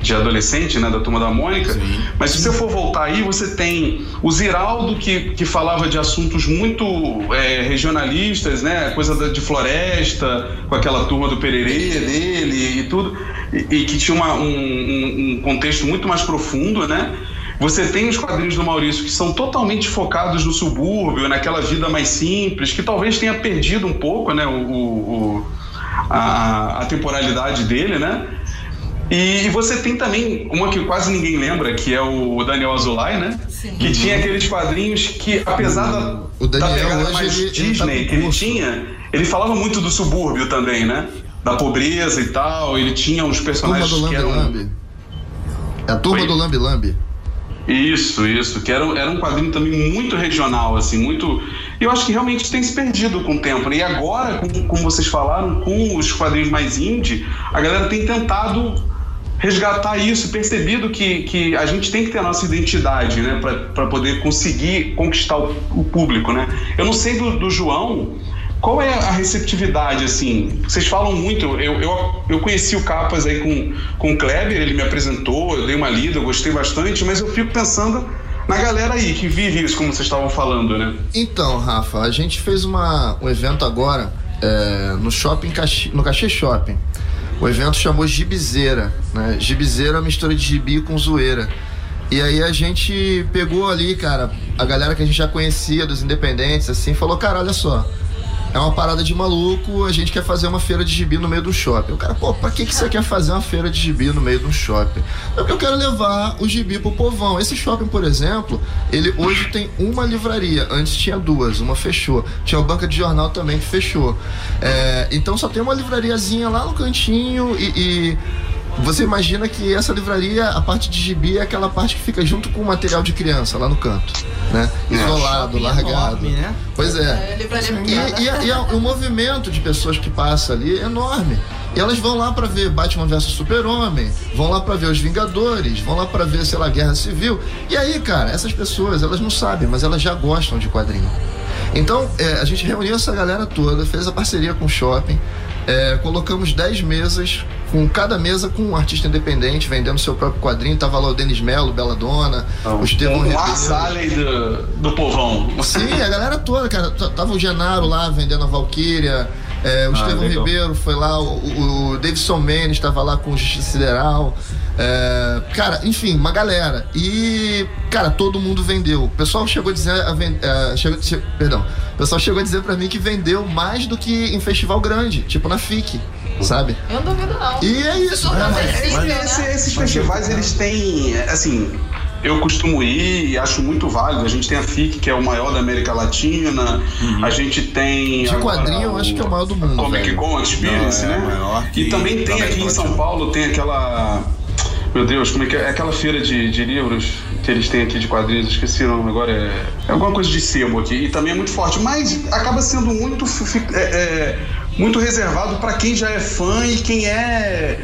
de adolescente, né? Da Turma da Mônica. Mas se você for voltar aí, você tem o Ziraldo, que, que falava de assuntos muito é, regionalistas, né? Coisa da- de floresta, com aquela turma do Pererê dele e tudo. E, e que tinha uma- um, um- contexto muito mais profundo, né? Você tem os quadrinhos do Maurício que são totalmente focados no subúrbio, naquela vida mais simples, que talvez tenha perdido um pouco, né, o- o- a, a temporalidade dele, né? E, você tem também uma que quase ninguém lembra, que é o Daniel Azulay, né? Que tinha aqueles quadrinhos que, apesar da, O Daniel da pegada mais ele- ele Disney tá com que ele tinha, ele falava muito do subúrbio também, né? Da pobreza e tal. Ele tinha uns Turma personagens do que eram. Lambi. É a turma Oi? do Lambi Lambi. Isso, isso. Que era, era um quadrinho também muito regional, assim, muito. E eu acho que realmente tem se perdido com o tempo. né? E agora, com- como vocês falaram, com os quadrinhos mais indie, a galera tem tentado resgatar isso, percebido que, que a gente tem que ter a nossa identidade, né, para poder conseguir conquistar o, o público, né? Eu não sei do, do João. Qual é a receptividade, assim? Vocês falam muito, eu, eu, eu conheci o Capas aí com, com o Kleber, ele me apresentou, eu dei uma lida, eu gostei bastante, mas eu fico pensando na galera aí que vive isso, como vocês estavam falando, né? Então, Rafa, a gente fez uma, um evento agora é, no shopping, Caxi- no Caxias Shopping. O evento chamou Gibizeira, né? Gibizeira é uma mistura de gibi com zoeira. E aí a gente pegou ali, cara, a galera que a gente já conhecia dos independentes, assim, falou, cara, olha só, é uma parada de maluco, a gente quer fazer uma feira de gibi no meio do shopping. O cara, pô, pra que, que você quer fazer uma feira de gibi no meio um shopping? É porque eu quero levar o gibi pro povão. Esse shopping, por exemplo, ele hoje tem uma livraria. Antes tinha duas, uma fechou. Tinha o banca de jornal também que fechou. É, então só tem uma livrariazinha lá no cantinho e- e você imagina que essa livraria, a parte de gibi é aquela parte que fica junto com o material de criança, lá no canto, né? Isolado, Shopping largado. enorme, né? Pois é. É, livraria pequena. E, e, a- e a- o movimento de pessoas que passa ali é enorme. E elas vão lá pra ver Batman vs Super-Homem, vão lá pra ver Os Vingadores, vão lá pra ver, sei lá, Guerra Civil. E aí, cara, essas pessoas, elas não sabem, mas elas já gostam de quadrinho. Então, é, a gente reuniu essa galera toda, fez a parceria com o shopping, é, colocamos 10 mesas, com cada mesa com um artista independente, vendendo seu próprio quadrinho. Tava lá o Denis Melo, Bela Dona, o Estevão Ribeiro. Arsalem do, do povão. Sim, a galera toda, cara. Tava o Genaro lá vendendo a Valkyria. é, o Ah, Estevão. Ribeiro foi lá, o, o, Davidson Mendes estava lá com o Justiça Sideral. é, cara, enfim, uma galera. E, cara, todo mundo vendeu. O pessoal chegou a dizer. A é, chegou, che- perdão. O pessoal chegou a dizer pra mim que vendeu mais do que em festival grande, tipo na FIC, sabe? Eu não duvido, não. E é isso, Se tornou né? Mas né? esse- esses festivais, eles têm, assim, eu costumo ir e acho muito válido. A gente tem a FIC, que é o maior da América Latina. A gente tem. De quadrinho, eu acho que é o maior do mundo. Comic velho. Con Experience, Não, é né? maior que e também tem aqui em São. Paulo, tem aquela. Meu Deus, como é que é? É Aquela feira de, de livros que eles têm aqui de quadrinhos, esqueci o nome agora, é, é alguma coisa de sebo aqui, e também é muito forte, mas acaba sendo muito, é, é, muito reservado para quem já é fã e quem é,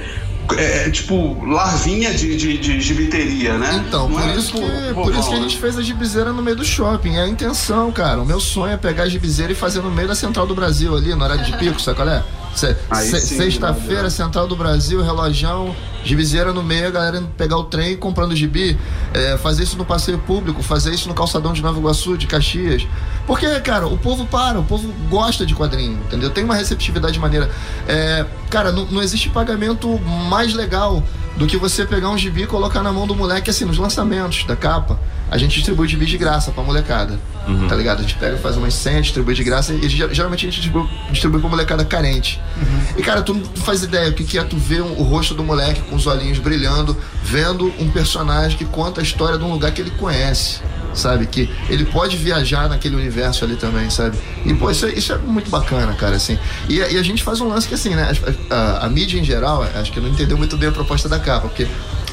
é, tipo, larvinha de, de, de gibiteria, né? Então, Não por é isso, pro que, por isso que a gente fez a gibizeira no meio do shopping. É a intenção, cara. O meu sonho é pegar a gibizeira e fazer no meio da central do Brasil ali, no horário de pico, sabe qual é? Se- se- Sexta-feira, Central do Brasil, relojão, gibizeira no meio, a galera indo pegar o trem comprando gibi. É, fazer isso no passeio público, fazer isso no calçadão de Nova Iguaçu, de Caxias. Porque, cara, o povo para, o povo gosta de quadrinho, entendeu? Tem uma receptividade maneira. É, cara, não, não existe pagamento mais legal do que você pegar um gibi e colocar na mão do moleque, assim, nos lançamentos da capa. A gente distribui gibi de graça pra molecada. Tá ligado? A gente pega, faz umas 100, distribui de graça e ger- geralmente a gente distribui, distribui pra molecada carente. E cara, tu não faz ideia o que, que é tu ver um- o rosto do moleque com os olhinhos brilhando, vendo um personagem que conta a história de um lugar que ele conhece. Sabe? Que ele pode viajar naquele universo ali também, sabe? E, pô, isso é, isso é muito bacana, cara, assim. E, a- e a gente faz um lance que, assim, né? A, a- a mídia em geral, acho que não entendeu muito bem a proposta da capa, porque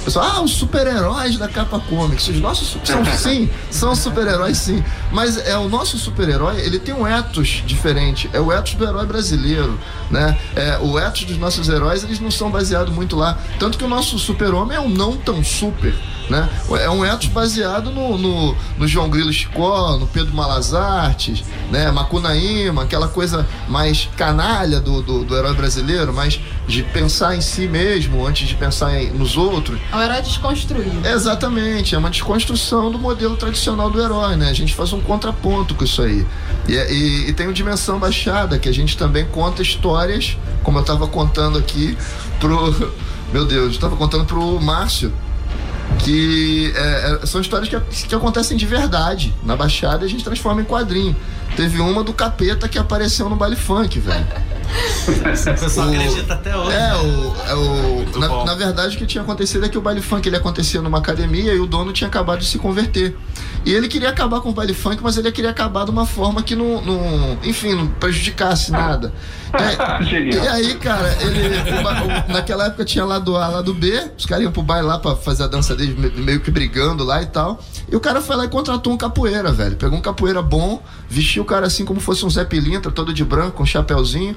pessoal, ah, os super-heróis da capa comics. Os nossos são sim, são super-heróis sim. Mas é o nosso super-herói, ele tem um ethos diferente. É o ethos do herói brasileiro, né? É, o ethos dos nossos heróis, eles não são baseados muito lá. Tanto que o nosso super-homem é um não tão super. Né? É um ethos baseado no, no, no João Grilo Chicó, no Pedro Malazartes, né? Macunaíma, aquela coisa mais canalha do, do, do herói brasileiro, mais de pensar em si mesmo antes de pensar em- nos outros. É um herói desconstruído. Exatamente, é uma desconstrução do modelo tradicional do herói, né? A gente faz um contraponto com isso aí. E, e- e tem o Dimensão Baixada, que a gente também conta histórias, como eu tava contando aqui pro. Meu Deus, eu tava contando pro Márcio. Que é, é, são histórias que, que acontecem de verdade. Na Baixada e a gente transforma em quadrinho. Teve uma do capeta que apareceu no baile funk, velho. Pessoal acredita até hoje. É, o, é o, na, na verdade, o que tinha acontecido é que o baile funk ele acontecia numa academia e o dono tinha acabado de se converter. E ele queria acabar com o baile funk, mas ele queria acabar de uma forma que não, não enfim, não prejudicasse nada. É, e aí, cara, ele, o o- naquela época tinha lado A, lado B, os caras iam pro baile lá pra fazer a dança deles, me- meio que brigando lá e tal. E o cara foi lá e contratou um capoeira, velho. Pegou um capoeira bom, vestiu o cara assim como fosse um Zé Pilintra, todo de branco, com um chapéuzinho.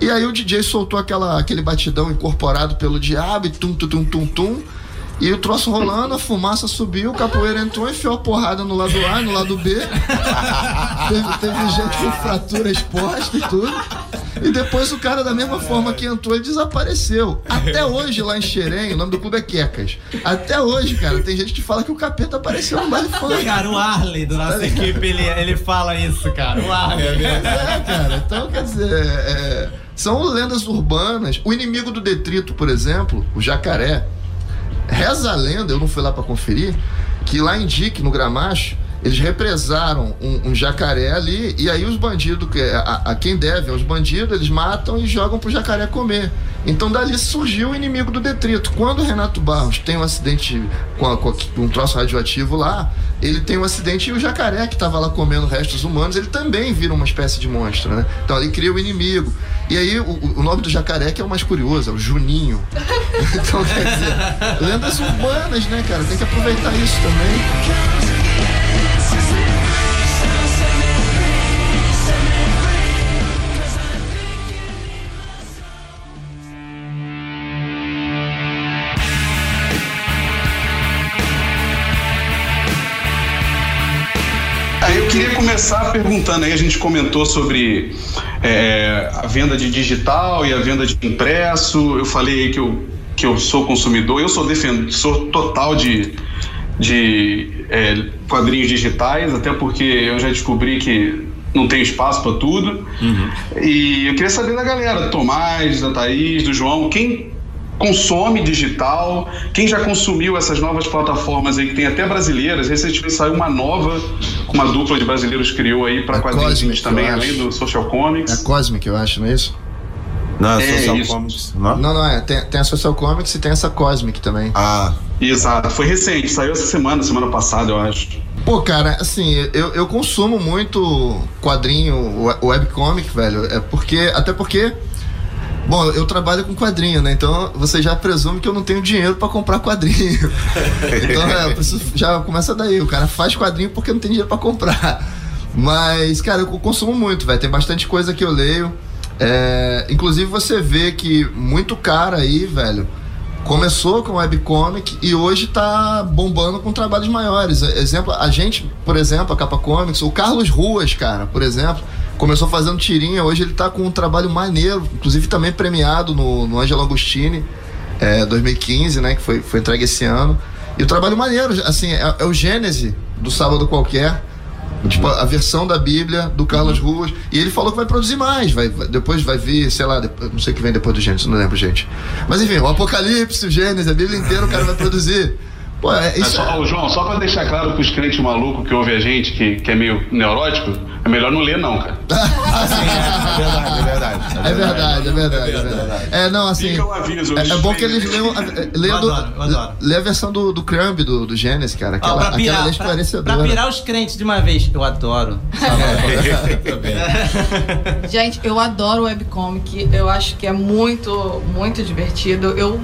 E aí o DJ soltou aquela, aquele batidão incorporado pelo diabo e tum, tum, tum, tum, tum. E o troço rolando, a fumaça subiu, o capoeira entrou, enfiou a porrada no lado A, no lado B. teve, teve gente com fratura exposta e tudo. E depois o cara, da mesma forma que entrou, ele desapareceu. Até hoje, lá em Xerém, o nome do clube é Quecas. Até hoje, cara, tem gente que fala que o capeta apareceu no baile funk. Cara, o Arley da nossa equipe, ele, ele fala isso, cara. O Arley. É, cara, então quer dizer, é, são lendas urbanas. O inimigo do detrito, por exemplo, o jacaré, reza a lenda, eu não fui lá pra conferir, que lá em Dique, no Gramacho, eles represaram um, um jacaré ali e aí os bandidos, que- a, a quem deve, os bandidos, eles matam e jogam pro jacaré comer. Então dali surgiu o inimigo do detrito. Quando o Renato Barros tem um acidente com, a- com um troço radioativo lá, ele tem um acidente e o jacaré que estava lá comendo restos humanos, ele também vira uma espécie de monstro, né? Então ali cria o inimigo. E aí o, o nome do jacaré que é o mais curioso, é o Juninho. então quer dizer, lendas urbanas, né, cara? Tem que aproveitar isso também. Começar perguntando aí, a gente comentou sobre é, a venda de digital e a venda de impresso. Eu falei aí que eu, que eu sou consumidor, eu sou defensor total de, de é, quadrinhos digitais, até porque eu já descobri que não tem espaço para tudo. E eu queria saber da galera, do Tomás, da Thaís, do João, quem consome digital, quem já consumiu essas novas plataformas aí que tem até brasileiras, recentemente saiu uma nova, que uma dupla de brasileiros criou aí para É quadrinhos Cosmic, também, além acho. do Social Comics. É a Cosmic, eu acho, não é isso? Não, É Social isso. Comics, não? Não, não é. Tem, tem a Social Comics e tem essa Cosmic também. Ah, Exato, foi recente, saiu essa semana, semana passada, eu acho. Pô, cara, assim, eu, eu consumo muito quadrinho, we- webcomic, velho. É porque. Até porque. Bom, eu trabalho com quadrinho, né? Então você já presume que eu não tenho dinheiro pra comprar quadrinho. então é, preciso, já começa daí. O cara faz quadrinho porque não tem dinheiro pra comprar. Mas, cara, eu consumo muito, velho. Tem bastante coisa que eu leio. É, inclusive você vê que muito cara aí, velho, começou com webcomic e hoje tá bombando com trabalhos maiores. Exemplo, a gente, por exemplo, a Capa Comics, o Carlos Ruas, cara, por exemplo, começou fazendo tirinha, hoje ele tá com um trabalho maneiro, inclusive também premiado no, no Angelo Agostini, é, 2015, né? Que foi, foi entregue esse ano. E o trabalho maneiro, assim, é, é o Gênese do Sábado Qualquer. Tipo, a versão da Bíblia do Carlos Ruas. E ele falou que vai produzir mais. Vai, vai- depois vai vir, sei lá, depois- não sei o que vem depois do Gênesis, não lembro, gente. Mas enfim, o Apocalipse, o Gênesis, a Bíblia inteira o cara vai produzir. Pô, é, É isso só, ô, João, só pra deixar claro pros crentes malucos que ouvem a gente, que, que é meio neurótico, é melhor não ler, não, cara. É verdade, é verdade. É verdade, é verdade, é verdade. É, não, assim. Fica o aviso, É, é bom que eles leiam, do, adoro, eu adoro. lê a versão do, do Crumb, do, do Gênesis, cara. Ó, Aquela, pra aquela pirar, é pra, pra pirar os crentes de uma vez. Eu adoro. Gente, eu adoro webcomic. Eu acho que é muito, muito divertido. Eu.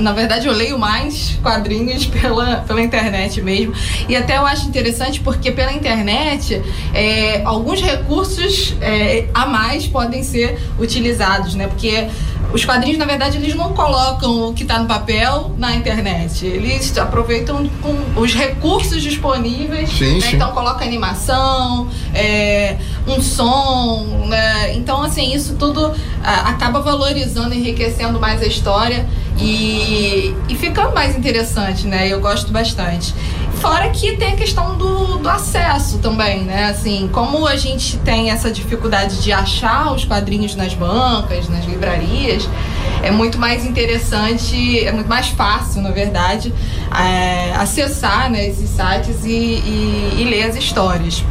Na verdade, eu leio mais quadrinhos pela, pela internet mesmo. E até eu acho interessante porque pela internet é, alguns recursos é, a mais podem ser utilizados, né? Porque os quadrinhos, na verdade, eles não colocam o que está no papel na internet. Eles aproveitam com os recursos disponíveis. Sim, né? sim. Então coloca animação, é, um som, né? Então, assim, isso tudo ah, acaba valorizando, enriquecendo mais a história e, e ficando mais interessante, né? Eu gosto bastante. Fora que tem a questão do, do acesso também, né? Assim, como a gente tem essa dificuldade de achar os quadrinhos nas bancas, nas livrarias, é muito mais interessante, é muito mais fácil, na verdade, é, acessar né, esses sites e, e- e ler as histórias.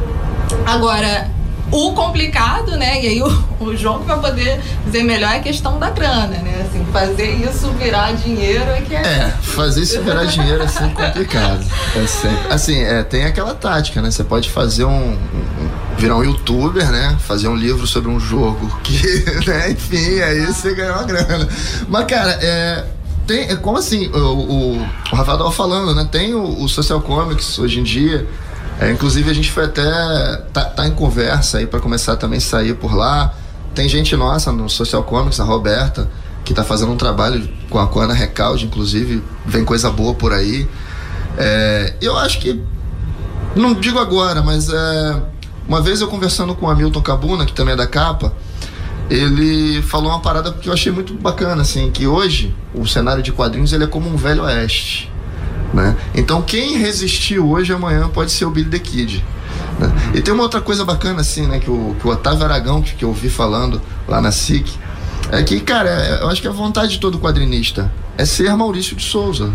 Agora, o complicado, né? E aí o, o João que vai poder dizer melhor é a questão da grana, né? Assim, fazer isso virar dinheiro é que é. É, fazer isso virar dinheiro é sempre complicado. É sempre. Assim, é, tem aquela tática, né? Você pode fazer um, virar um youtuber, né? Fazer um livro sobre um jogo que, né? Enfim, aí você ganha uma grana. Mas, cara, é. Tem, é como assim, o, o, o Rafael tava falando, né? Tem o, o Social Comics hoje em dia. É, inclusive a gente foi até. tá, tá em conversa aí pra começar também a sair por lá. Tem gente nossa no Social Comics, a Roberta, que tá fazendo um trabalho com a, com a Ana Recalde, inclusive, vem coisa boa por aí. É, eu acho que. Não digo agora, mas é, uma vez eu conversando com o Hamilton Cabuna, que também é da capa, ele falou uma parada que eu achei muito bacana, assim, que hoje o cenário de quadrinhos ele é como um velho oeste. Né? Então quem resistir hoje, amanhã pode ser o Billy the Kid. né? E tem uma outra coisa bacana, assim, né, que o, que o Otávio Aragão, que, que eu ouvi falando lá na SIC, é que, cara, é- eu acho que a vontade de todo quadrinista é ser Maurício de Souza.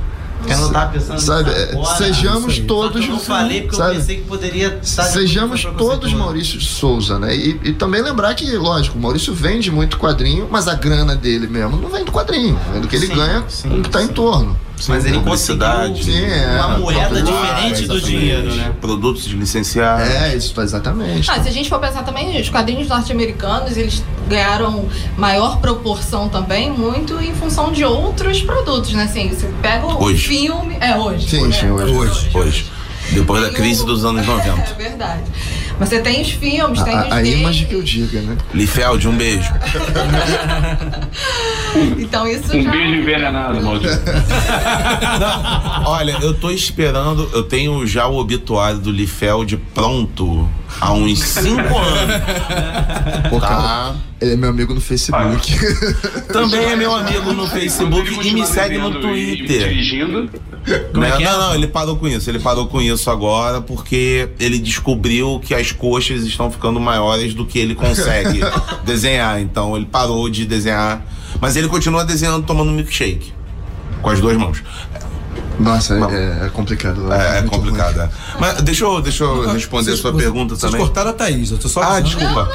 Não tava pensando Sabe, nisso é, agora. sejamos todos. Eu não falei porque sabe? eu pensei que poderia estar Sejamos todos. Maurício de Souza, né? E, e também lembrar que, lógico, o Maurício vende muito quadrinho, mas a grana dele mesmo não vem do quadrinho, vem do que ele Sim, ganha sim, com o que tá em torno. Mas ele Publicidade. conseguiu Sim, é. uma moeda diferente do dinheiro, né? Produtos licenciados. É, isso, exatamente. Ah, se a gente for pensar também, os quadrinhos norte-americanos, eles ganharam maior proporção também, muito em função de outros produtos, né? Assim, você pega o Hoje. filme. É, hoje. Sim, né? sim, hoje. Hoje. Hoje. Depois da crise dos anos 90. É verdade. Mas você tem os filmes, tem os A, a games. imagem que eu diga, né? Lifeld, um beijo. Então isso Um já. beijo envenenado, maldito. Olha, eu tô esperando, eu tenho já o obituário do Lifeld pronto há uns 5 anos. Pô, Tá. Ele é meu amigo no Facebook. Também é meu amigo no Facebook e me segue no Twitter. Dirigindo. Como é Não, que é? não, não, ele parou com isso. Ele parou com isso agora porque ele descobriu que as coxas estão ficando maiores do que ele consegue desenhar. Então ele parou de desenhar. Mas ele continua desenhando tomando milkshake. Com as duas mãos. Nossa, é, é complicado. É, é muito complicado. é. Mas deixa eu, deixa eu responder a Vocês- sua vocês- pergunta vocês também. cortaram a Thaís, eu tô só Ah, desculpa.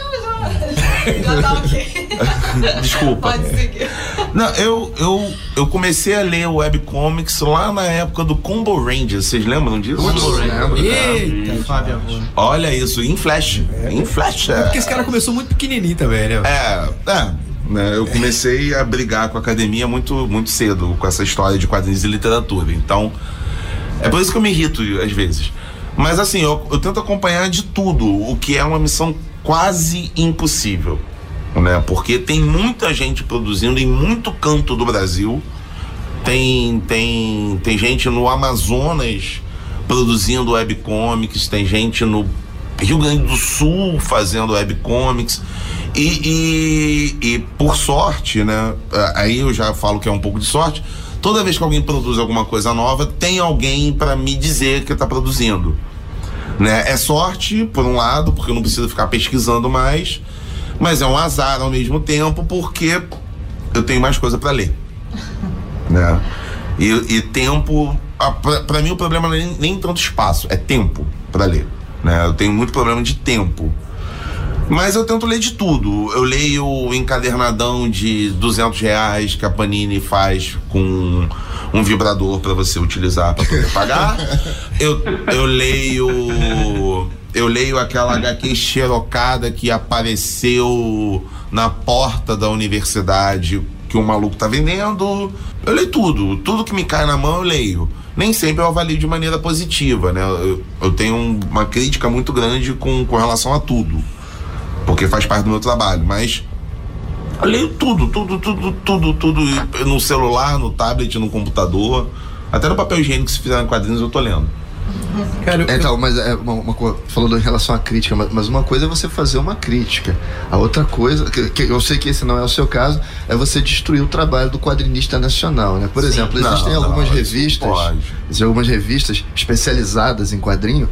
Já tá ok. Desculpa. Pode seguir. Não, eu, eu, eu comecei a ler webcomics lá na época do Combo Rangers. Vocês lembram disso? Lembro, Eita! Fábio. Olha isso, em flash. Em flash. É porque esse cara começou muito pequenininho também, né? É, é. Né, Eu comecei a brigar com a academia muito, muito cedo com essa história de quadrinhos e literatura. Então, é por isso que eu me irrito às vezes. Mas assim, eu, eu tento acompanhar de tudo, o que é uma missão quase impossível. Né? Porque tem muita gente produzindo em muito canto do Brasil. Tem, tem, tem gente no Amazonas produzindo webcomics, tem gente no Rio Grande do Sul fazendo webcomics. E, e, e por sorte, né? Aí eu já falo que é um pouco de sorte. Toda vez que alguém produz alguma coisa nova, tem alguém para me dizer que está produzindo. Né? É sorte, por um lado, porque eu não preciso ficar pesquisando mais, mas é um azar ao mesmo tempo, porque eu tenho mais coisa para ler. né? E, e tempo. para mim, o problema não é nem, nem tanto espaço, é tempo para ler. Né? Eu tenho muito problema de tempo. Mas eu tento ler de tudo. Eu leio o encadernadão de 200 reais que a Panini faz com um vibrador para você utilizar para poder pagar. eu, eu leio. Eu leio aquela HQ xerocada que apareceu na porta da universidade que o maluco tá vendendo. Eu leio tudo. Tudo que me cai na mão eu leio. Nem sempre eu avalio de maneira positiva, né? Eu, eu tenho uma crítica muito grande com, com relação a tudo porque faz parte do meu trabalho, mas eu leio tudo, tudo, tudo, tudo, tudo no celular, no tablet, no computador, até no papel higiênico se fizer em quadrinhos eu tô lendo. Cara, eu... Então, mas é uma, uma, falando em relação à crítica, mas, mas, uma coisa é você fazer uma crítica. A outra coisa, que, que, eu sei que esse não é o seu caso, é você destruir o trabalho do quadrinista nacional, né? Por Sim, exemplo, existem não, algumas não, revistas, existem algumas revistas especializadas em quadrinho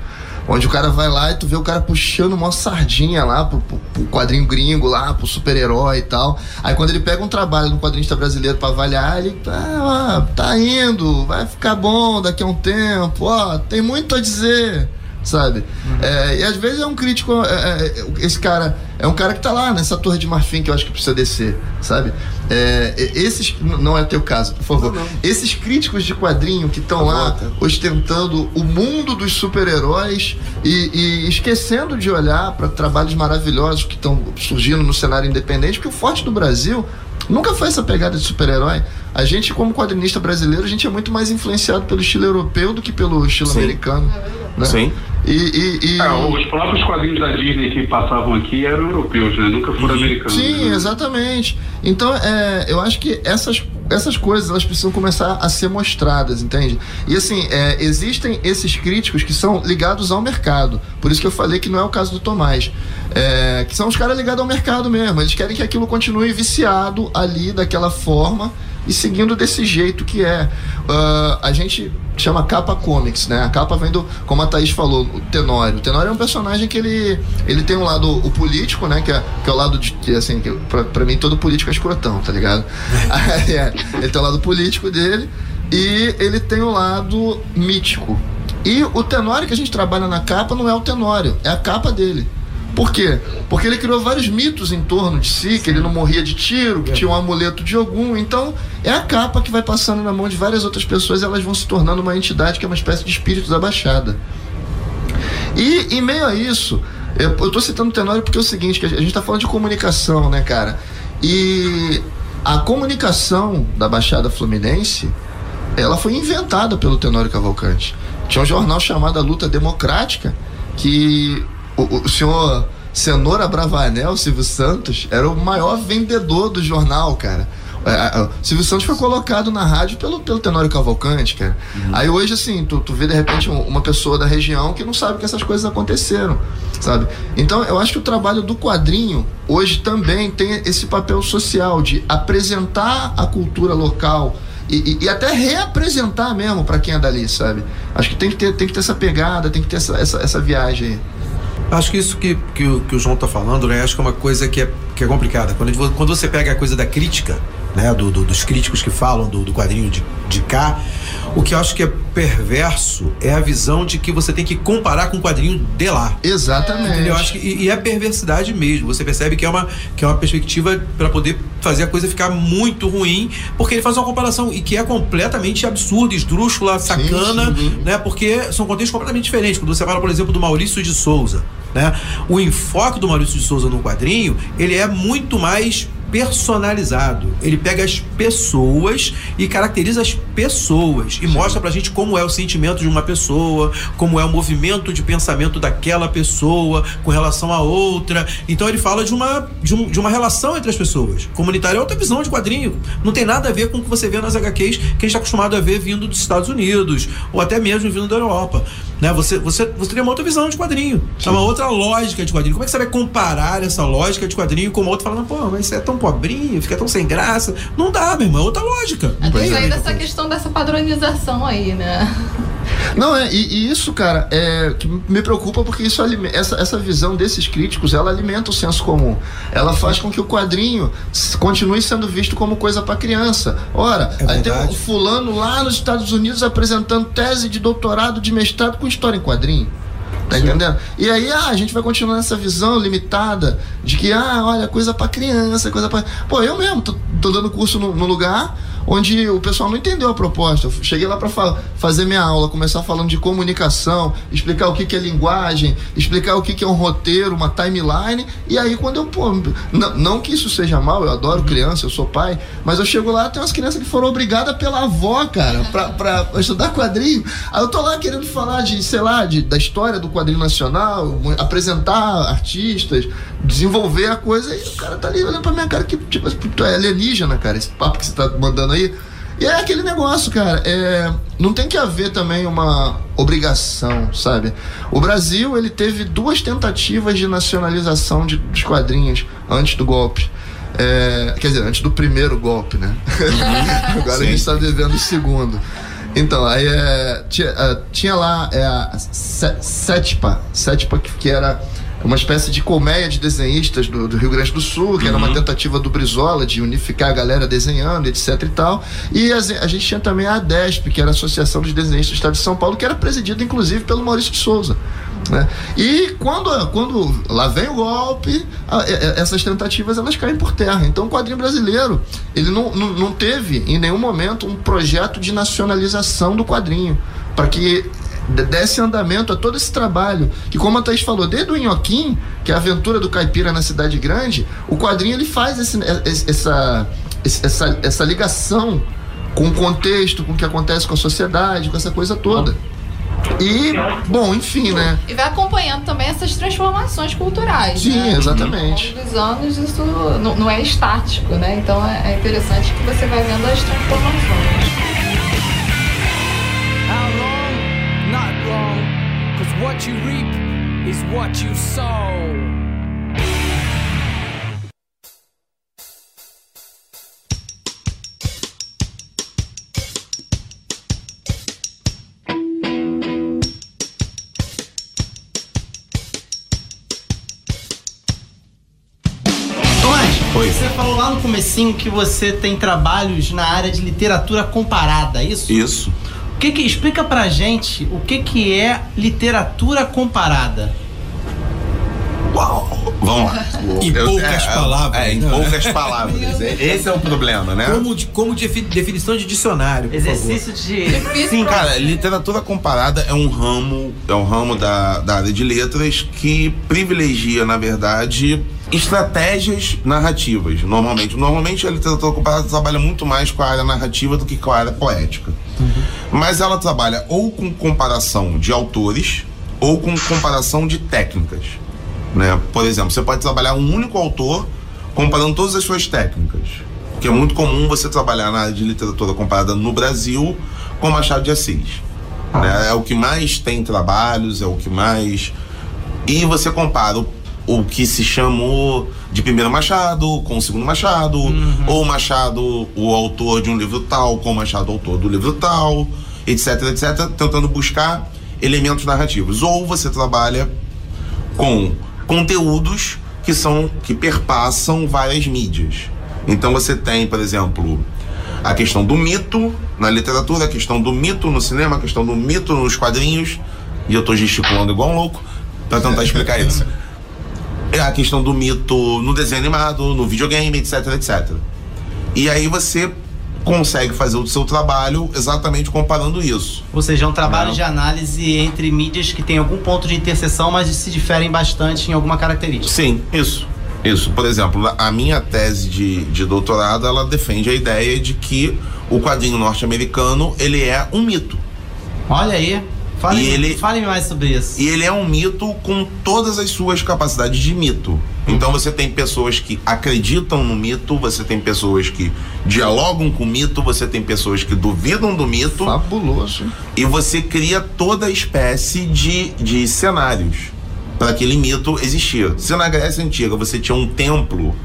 Onde o cara vai lá e tu vê o cara puxando uma sardinha lá pro, pro, pro quadrinho gringo lá, pro super-herói e tal. Aí quando ele pega um trabalho no quadrinista brasileiro para avaliar, ele ah, tá indo, vai ficar bom daqui a um tempo, ó, tem muito a dizer sabe? Uhum. É, e às vezes é um crítico, é, é, esse cara é um cara que tá lá nessa torre de marfim que eu acho que precisa descer, sabe? É, esses, não é teu caso, por favor. Não, não. Esses críticos de quadrinho que estão lá tá. ostentando o mundo dos super-heróis e, e, esquecendo de olhar para trabalhos maravilhosos que estão surgindo no cenário independente, porque o forte do Brasil nunca foi essa pegada de super-herói. A gente, como quadrinista brasileiro, a gente é muito mais influenciado pelo estilo europeu do que pelo estilo Sim. americano. Né? Sim. E, e, e... É, os próprios quadrinhos da Disney que passavam aqui eram europeus, né? Nunca foram americanos. Sim, né? exatamente. Então, é, eu acho que essas, essas coisas elas precisam começar a ser mostradas, entende? E assim, é, existem esses críticos que são ligados ao mercado. Por isso que eu falei que não é o caso do Tomás. É, que são os caras ligados ao mercado mesmo. Eles querem que aquilo continue viciado ali daquela forma e seguindo desse jeito que é. Uh, a gente chama capa comics, né? A capa vem do, como a Thaís falou, o Tenório. O Tenório é um personagem que ele, ele tem um lado o político, né? Que é, que é o lado de, que, assim, que pra, pra mim todo político é escrotão, tá ligado? é, ele tem o lado político dele e ele tem o lado mítico. E o Tenório que a gente trabalha na capa não é o Tenório, é a capa dele. Por quê? Porque ele criou vários mitos em torno de si, que ele não morria de tiro, que tinha um amuleto de algum. Então, é a capa que vai passando na mão de várias outras pessoas e elas vão se tornando uma entidade que é uma espécie de espírito da Baixada. E, em meio a isso, eu, tô citando o Tenório porque é o seguinte, que a gente está falando de comunicação, né, cara? E a comunicação da Baixada Fluminense, ela foi inventada pelo Tenório Cavalcante. Tinha um jornal chamado A Luta Democrática, que o, o senhor Cenoura Bravanel, Silvio Santos, era o maior vendedor do jornal, cara. É, o Silvio Santos foi colocado na rádio pelo, pelo Tenório Cavalcante, cara. Uhum. Aí hoje, assim, tu, tu vê de repente uma pessoa da região que não sabe que essas coisas aconteceram, sabe? Então, eu acho que o trabalho do quadrinho hoje também tem esse papel social de apresentar a cultura local, e, e, e, até reapresentar mesmo para quem é dali, sabe? Acho que tem que ter, tem que ter essa pegada, tem que ter essa, essa, essa viagem aí. Acho que isso que, que, que o João está falando, né? Acho que é uma coisa que é, que é complicada. Quando, quando você pega a coisa da crítica, né? Do, do, dos críticos que falam do, do quadrinho de, de cá, o que eu acho que é perverso é a visão de que você tem que comparar com o quadrinho de lá. Exatamente. Entendeu? Acho que, e, e é perversidade mesmo. Você percebe que é uma, que é uma perspectiva para poder fazer a coisa ficar muito ruim, porque ele faz uma comparação e que é completamente absurda, esdrúxula, sacana, sim, sim. né? Porque são contextos completamente diferentes. Quando você fala, por exemplo, do Maurício de Souza, né? O enfoque do Maurício de Souza no quadrinho, ele é muito mais personalizado. Ele pega as pessoas e caracteriza as pessoas e Sim. mostra pra gente como é o sentimento de uma pessoa, como é o movimento de pensamento daquela pessoa com relação a outra. Então ele fala de uma, de, um, de uma relação entre as pessoas. Comunitário é outra visão de quadrinho. Não tem nada a ver com o que você vê nas HQs que a gente está acostumado a ver vindo dos Estados Unidos ou até mesmo vindo da Europa. Né? Você, você, você teria uma outra visão de quadrinho, é uma outra lógica de quadrinho. Como é que você vai comparar essa lógica de quadrinho com uma outra falando, pô, mas isso é tão pobrinho, fica tão sem graça? Não dá, meu irmão, é outra lógica. Até sair dessa questão dessa padronização aí, né? Não, é, e, e isso, cara, é que me preocupa porque isso essa, essa visão desses críticos, ela alimenta o senso comum. Ela faz com que o quadrinho continue sendo visto como coisa pra criança. Ora, aí tem um fulano lá nos Estados Unidos apresentando tese de doutorado, de mestrado com história em quadrinho. Tá entendendo? E aí, ah, a gente vai continuar nessa visão limitada de que, ah, olha, coisa pra criança, coisa pra. Pô, eu mesmo tô, tô dando curso no lugar onde o pessoal não entendeu a proposta. Eu cheguei lá pra fa- fazer minha aula, começar falando de comunicação, explicar o que, que é linguagem, explicar o que, que é um roteiro, uma timeline. E aí, quando eu, pô, não, não que isso seja mal, eu adoro criança, eu sou pai, mas eu chego lá, tem umas crianças que foram obrigadas pela avó, cara, pra, pra estudar quadrinho. Aí eu tô lá querendo falar de, sei lá, de, da história do quadrinho nacional, apresentar artistas, desenvolver a coisa, e o cara tá ali olhando pra minha cara que, tipo, tu é alienígena, cara, esse papo que você tá mandando aí. E é aquele negócio, cara, é, não tem que haver também uma obrigação, sabe? O Brasil, ele teve duas tentativas de nacionalização de, dos quadrinhos antes do golpe. É, quer dizer, antes do primeiro golpe, né? Agora a gente está devendo o segundo. Então, aí é, tinha, ah, tinha lá é, a Sétipa, Sétipa que, que era uma espécie de colmeia de desenhistas do, do Rio Grande do Sul, que era uma tentativa do Brizola de unificar a galera desenhando, etc e tal. E a, a gente tinha também a ADESP, que era a Associação dos Desenhistas do Estado de São Paulo, que era presidida inclusive pelo Maurício de Souza. Né? E quando, quando lá vem o golpe, a- e- essas tentativas elas caem por terra. Então o quadrinho brasileiro ele não, não, não teve em nenhum momento um projeto de nacionalização do quadrinho para que desse andamento a todo esse trabalho que como a Thaís falou desde o Inhoquim que é a aventura do caipira na cidade grande o quadrinho ele faz esse- esse- essa, essa, essa ligação com o contexto com o que acontece com a sociedade com essa coisa toda e bom enfim né E vai acompanhando também essas transformações culturais. Sim, né? exatamente. Ao longo dos anos isso não, não é estático, né? Então é, é interessante que você vai vendo as transformações. What you reap is what you sow. Você falou lá no comecinho que você tem trabalhos na área de literatura comparada, é isso? Isso. O que que explica pra gente o que que é literatura comparada? Vamos lá. Em poucas palavras, É, em né? poucas palavras. Esse é o problema, né? Como, de, como defi- definição de dicionário. por Exercício favor. de. Sim, cara, literatura comparada é um ramo, é um ramo da, da área de letras que privilegia, na verdade, estratégias narrativas. Normalmente, normalmente a literatura comparada trabalha muito mais com a área narrativa do que com a área poética. Mas ela trabalha ou com comparação de autores ou com comparação de técnicas. Né? Por exemplo, você pode trabalhar um único autor comparando todas as suas técnicas. Que é muito comum você trabalhar na área de literatura comparada no Brasil com Machado de Assis. Né? É o que mais tem trabalhos, é o que mais. E você compara o, o que se chamou de primeiro Machado com o segundo Machado, ou o Machado, o autor de um livro tal, com o Machado, autor do livro tal, etc, etc, tentando buscar elementos narrativos. Ou você trabalha com conteúdos que são que perpassam várias mídias. Então você tem, por exemplo, a questão do mito na literatura, a questão do mito no cinema, a questão do mito nos quadrinhos, e eu tô gesticulando igual um louco para tentar explicar isso. É a questão do mito no desenho animado, no videogame, etc, etc. E aí você consegue fazer o seu trabalho exatamente comparando isso. Ou seja, é um trabalho de análise entre mídias que tem algum ponto de interseção, mas se diferem bastante em alguma característica. Sim, isso. Isso. Por exemplo, a minha tese de, de doutorado, ela defende a ideia de que o quadrinho norte-americano, ele é um mito. Olha aí. Fale, E ele- fale mais sobre isso. E ele é um mito com todas as suas capacidades de mito. Então você tem pessoas que acreditam no mito, você tem pessoas que dialogam com o mito, você tem pessoas que duvidam do mito. Fabuloso. E você cria toda espécie de, de cenários para aquele mito existir. Se na Grécia Antiga você tinha um templo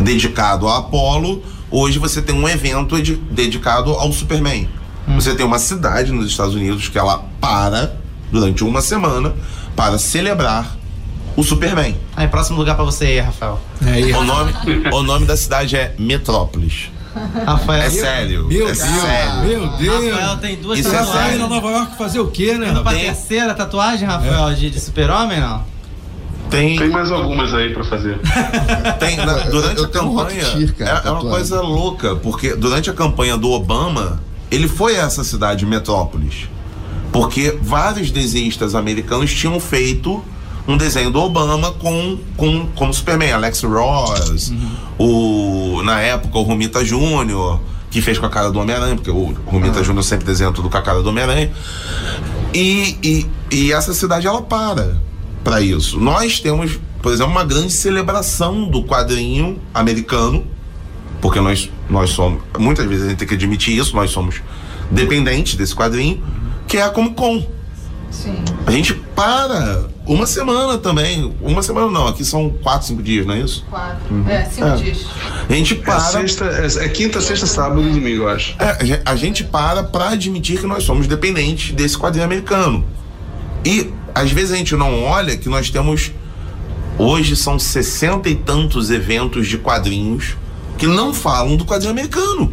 dedicado a Apolo, hoje você tem um evento de- dedicado ao Superman. Você tem uma cidade nos Estados Unidos que ela para durante uma semana para celebrar o Superman. Aí, próximo lugar pra você aí, Rafael. O nome, o nome da cidade é Metrópolis. Rafael. É sério. Meu é Deus, sério. meu Deus. Rafael tem duas Isso é tatuagens. sério. Vai na Nova York fazer o quê, né? Indo pra terceira tatuagem, Rafael, de, de super-homem, não? Tem, Tem mais algumas aí pra fazer. tem na- durante eu a tenho um campanha. Rocketeer, cara, é, é uma coisa louca, porque durante a campanha do Obama, ele foi a essa cidade, Metrópolis. Porque vários desenhistas americanos tinham feito um desenho do Obama com, com como Superman, Alex Ross, o na época o Romita Júnior, que fez com a cara do Homem-Aranha, porque o Romita Júnior sempre desenha tudo com a cara do Homem-Aranha. E, e, e essa cidade ela para para isso. Nós temos, por exemplo, uma grande celebração do quadrinho americano, porque nós, nós somos, muitas vezes a gente tem que admitir isso, nós somos dependentes desse quadrinho, que é a Comic Con. Sim. A gente para uma semana também, uma semana não, aqui são quatro, cinco dias, não é isso? Quatro. É, cinco É. dias. A gente É, para. sexta, é, é quinta, sexta, sábado e domingo, eu acho. É, a gen- a gente para pra admitir que nós somos dependentes desse quadrinho americano. E às vezes a gente não olha que nós temos. Hoje são sessenta e tantos eventos de quadrinhos que não falam do quadrinho americano.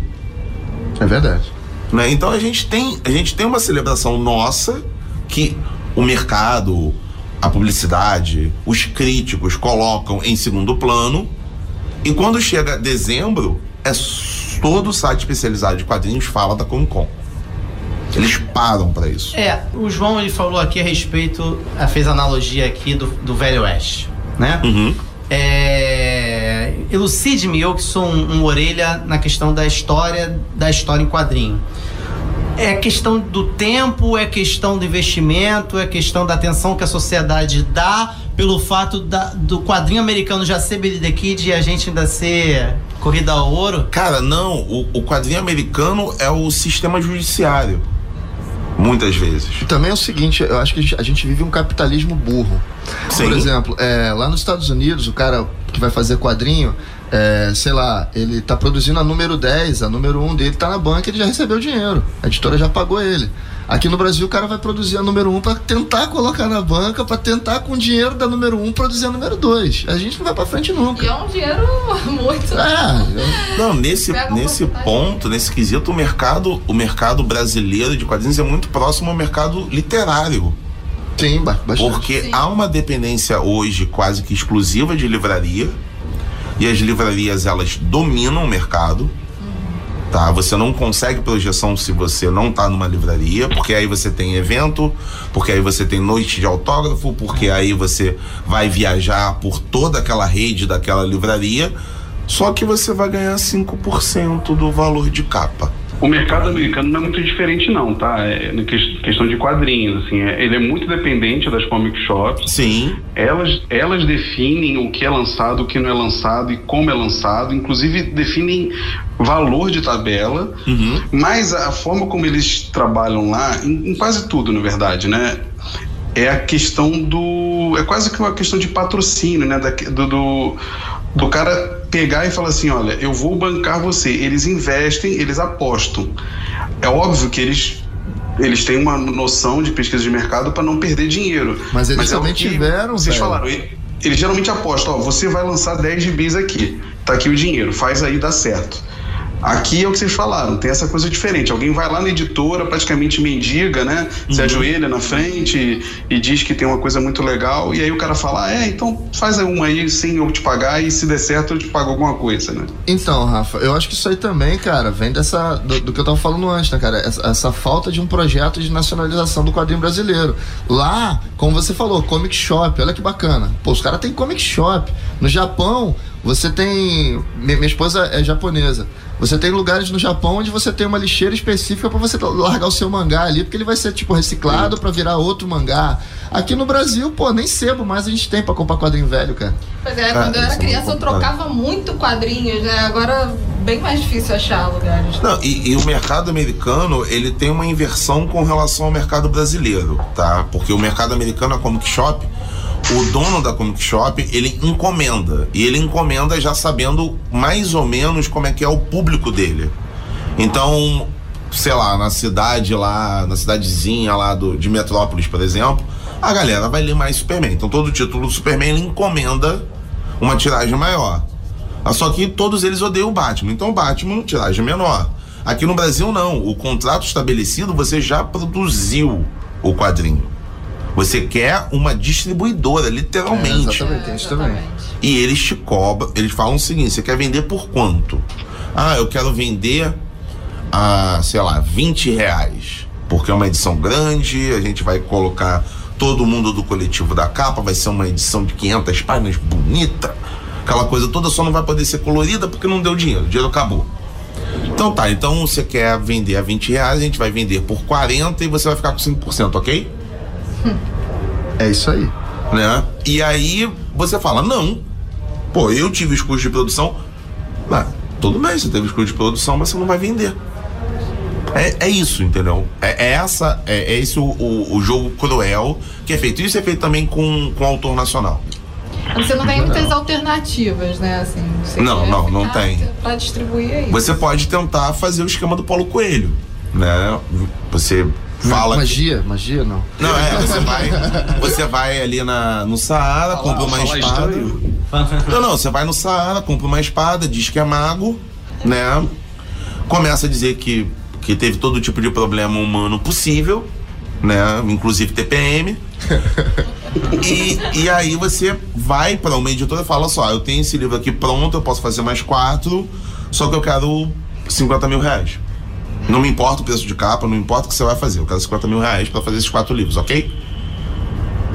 É verdade. né? Então a gente tem a gente tem uma celebração nossa que o mercado, a publicidade, os críticos colocam em segundo plano e quando chega dezembro é todo site especializado de quadrinhos fala da Comic Con. Eles param pra isso. É, o João ele falou aqui a respeito, fez analogia aqui do, do Velho Oeste, né? Uhum. É, elucide-me, eu que sou um, um orelha na questão da história, da história em quadrinho. É questão do tempo, é questão do investimento, é questão da atenção que a sociedade dá pelo fato da- do quadrinho americano já ser Billy the Kid e a gente ainda ser corrida ao ouro? Cara, não, o, o quadrinho americano é o sistema judiciário. Muitas vezes. E também é o seguinte, eu acho que a gente, a gente vive um capitalismo burro. Sim. Por exemplo, é, lá nos Estados Unidos, o cara que vai fazer quadrinho, é, sei lá, ele tá produzindo a número 10, a número 1 dele tá na banca, ele já recebeu dinheiro. A editora já pagou ele. Aqui no Brasil, o cara vai produzir a número 1 para tentar colocar na banca, para tentar com o dinheiro da número 1 produzir a número 2. A gente não vai para frente nunca. E é um dinheiro muito. É, Não, nesse, nesse tá? ponto, nesse quesito, o mercado, o mercado brasileiro de quadrinhos é muito próximo ao mercado literário. Sim, ba- bastante. Porque há uma dependência hoje quase que exclusiva de livraria. E as livrarias, elas dominam o mercado. Tá? Você não consegue projeção se você não tá numa livraria, porque aí você tem evento, porque aí você tem noite de autógrafo, porque aí você vai viajar por toda aquela rede daquela livraria. Só que você vai ganhar 5% do valor de capa. O mercado americano não é muito diferente, não, tá? É que- questão de quadrinhos, assim. é- ele é muito dependente das comic shops. Sim. Elas, elas definem o que é lançado, o que não é lançado e como é lançado. Inclusive, definem valor de tabela. Mas a forma como eles trabalham lá, em, em quase tudo, na verdade, né? É a questão do. É quase que uma questão de patrocínio, né? Da, do, do, do cara pegar e falar assim: olha, eu vou bancar você. Eles investem, eles apostam. É óbvio que eles. Eles têm uma noção de pesquisa de mercado para não perder dinheiro. Mas eles é o também que tiveram, Vocês velho. falaram, eles geralmente apostam, ó, você vai lançar 10 gibis aqui, tá aqui o dinheiro, faz aí, dá certo. Aqui é o que vocês falaram, tem essa coisa diferente. Alguém vai lá na editora, praticamente mendiga, né? Se Uhum. ajoelha na frente e, e diz que tem uma coisa muito legal, e aí o cara fala, ah, é, então faz uma aí sem eu te pagar, e se der certo eu te pago alguma coisa, né? Então, Rafa, eu acho que isso aí também, cara, vem dessa. do, do que eu tava falando antes, né, cara? Essa, essa falta de um projeto de nacionalização do quadrinho brasileiro. Lá, como você falou, comic shop, olha que bacana. Pô, os caras têm comic shop. No Japão, Você tem. Minha, minha esposa é japonesa. Você tem lugares no Japão onde você tem uma lixeira específica para você largar o seu mangá ali, porque ele vai ser tipo reciclado para virar outro mangá. Aqui no Brasil, pô, nem sebo mais a gente tem para comprar quadrinho velho, cara. Pois é, quando eu era criança eu trocava muito quadrinhos, né? Agora bem mais difícil achar lugares. Não, e, e o mercado americano, ele tem uma inversão com relação ao mercado brasileiro, tá? Porque o mercado americano, a Comic Shop, o dono da Comic Shop, ele encomenda. E ele encomenda já sabendo mais ou menos como é que é o público dele. Então, sei lá, na cidade lá, na cidadezinha lá do, de Metrópolis, por exemplo, a galera vai ler mais Superman. Então todo título do Superman ele encomenda uma tiragem maior. Ah, Só que todos eles odeiam o Batman. Então o Batman, tiragem menor. Aqui no Brasil não. O contrato estabelecido, você já produziu o quadrinho. Você quer uma distribuidora, literalmente. É, exatamente, isso também. E eles te cobram, eles falam o seguinte: você quer vender por quanto? Ah, eu quero vender a, sei lá, 20 reais. Porque é uma edição grande, a gente vai colocar todo mundo do coletivo da capa, vai ser uma edição de 500 páginas bonita, aquela coisa toda, só não vai poder ser colorida porque não deu dinheiro, o dinheiro acabou. Então tá, então você quer vender a 20 reais, a gente vai vender por 40 e você vai ficar com 5%, ok? É isso aí. Né? E aí você fala, não. Pô, eu tive os custos de produção. Mas, tudo bem, você teve os custos de produção, mas você não vai vender. É, é isso, entendeu? É, é essa, é, é esse o, o, o jogo cruel que é feito. Isso é feito também com, com autor nacional. Você não tem muitas alternativas, né? Assim, você Não, não, não tem. Pra distribuir aí. Você pode tentar fazer o esquema do Paulo Coelho, né? Você fala. Magia, magia não. Não, é, você vai, você vai ali na, no Saara, compra uma espada. Não, não, você vai no Saara, compra uma espada, diz que é mago, né? Começa a dizer que, que teve todo tipo de problema humano possível, né? Inclusive TPM. E, e aí você vai para uma editora e fala só, eu tenho esse livro aqui pronto, eu posso fazer mais quatro, só que eu quero 50 mil reais. Não me importa o preço de capa, não importa o que você vai fazer, eu quero 50 mil reais para fazer esses quatro livros, ok?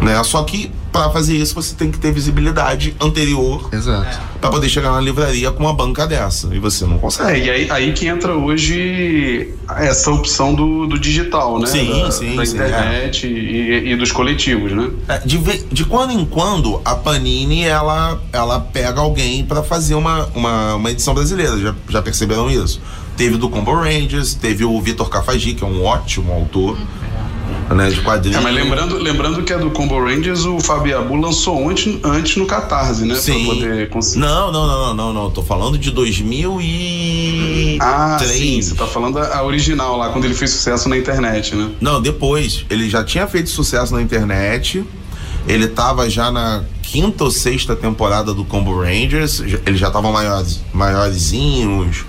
Né? Só que para fazer isso você tem que ter visibilidade anterior Exato. para poder chegar na livraria com uma banca dessa. E você não consegue. É, e aí, aí que entra hoje essa opção do, do digital, né? Sim, da, sim, da sim, internet e, e dos coletivos, né? É, de, de quando em quando a Panini ela, ela pega alguém para fazer uma, uma, uma edição brasileira. Já, já perceberam isso? Teve do Combo Rangers, teve o Vitor Cafagi, que é um ótimo autor né, de quadrinhos. É, mas lembrando, lembrando que a do Combo Rangers o Fabiabu lançou antes, antes no Catarse, né? Sim. Pra poder conseguir. Não, não, não, não, não, não. Tô falando de 2003. Ah, sim, você tá falando a, original lá, quando ele fez sucesso na internet, né? Não, depois. Ele já tinha feito sucesso na internet. Ele tava já na quinta ou sexta temporada do Combo Rangers. Eles já estavam maiores, maiorzinhos,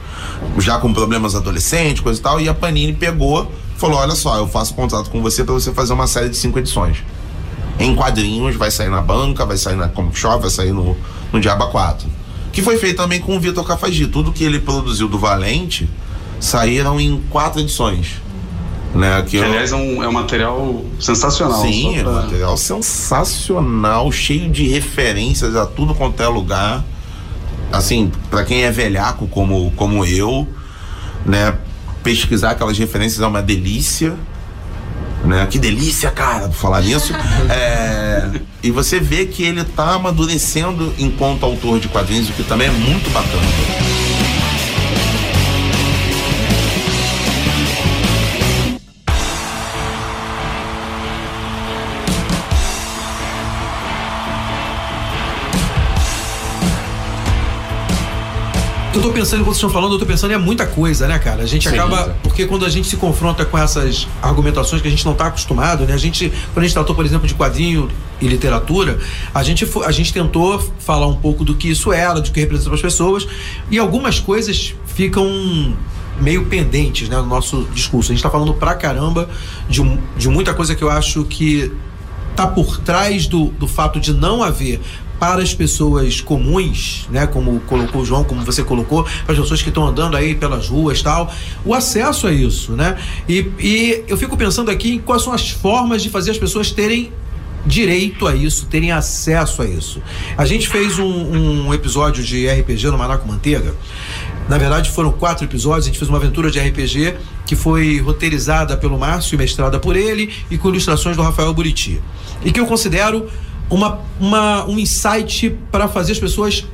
já com problemas adolescentes, coisa e tal. E a Panini pegou, falou: Olha só, eu faço contrato com você para você fazer uma série de cinco edições. Em quadrinhos, vai sair na banca, vai sair na Comic Shop, vai sair no, no Diaba 4. Que foi feito também com o Vitor Cafagi. Tudo que ele produziu do Valente saíram em quatro edições. Né, que Que, aliás, é um, é um material sensacional. Sim, só é um pra- material sensacional, cheio de referências a tudo quanto é lugar. Assim, pra quem é velhaco como, como eu, né, pesquisar aquelas referências é uma delícia. Né? Que delícia, cara, por falar nisso. É, e você vê que ele tá amadurecendo enquanto autor de quadrinhos, o que também é muito bacana. Eu tô pensando, enquanto vocês estão falando, eu tô pensando, é muita coisa, né, cara? A gente Sim. acaba. Porque quando a gente se confronta com essas argumentações que a gente não tá acostumado, né? A gente, quando a gente tratou, por exemplo, de quadrinho e literatura, a gente, a gente tentou falar um pouco do que isso era, do que representa para as pessoas, e algumas coisas ficam meio pendentes, né, no nosso discurso. A gente tá falando pra caramba de, de muita coisa que eu acho que tá por trás do, do fato de não haver para as pessoas comuns, né, como colocou o João, como você colocou, para as pessoas que estão andando aí pelas ruas tal, o acesso a isso, né? E, e eu fico pensando aqui em quais são as formas de fazer as pessoas terem direito a isso, terem acesso a isso. A gente fez um, um episódio de RPG no Manaco Manteiga. Na verdade, foram quatro episódios. A gente fez uma aventura de RPG que foi roteirizada pelo Márcio e mestrada por ele e com ilustrações do Rafael Buriti. E que eu considero uma, uma, um insight para fazer as pessoas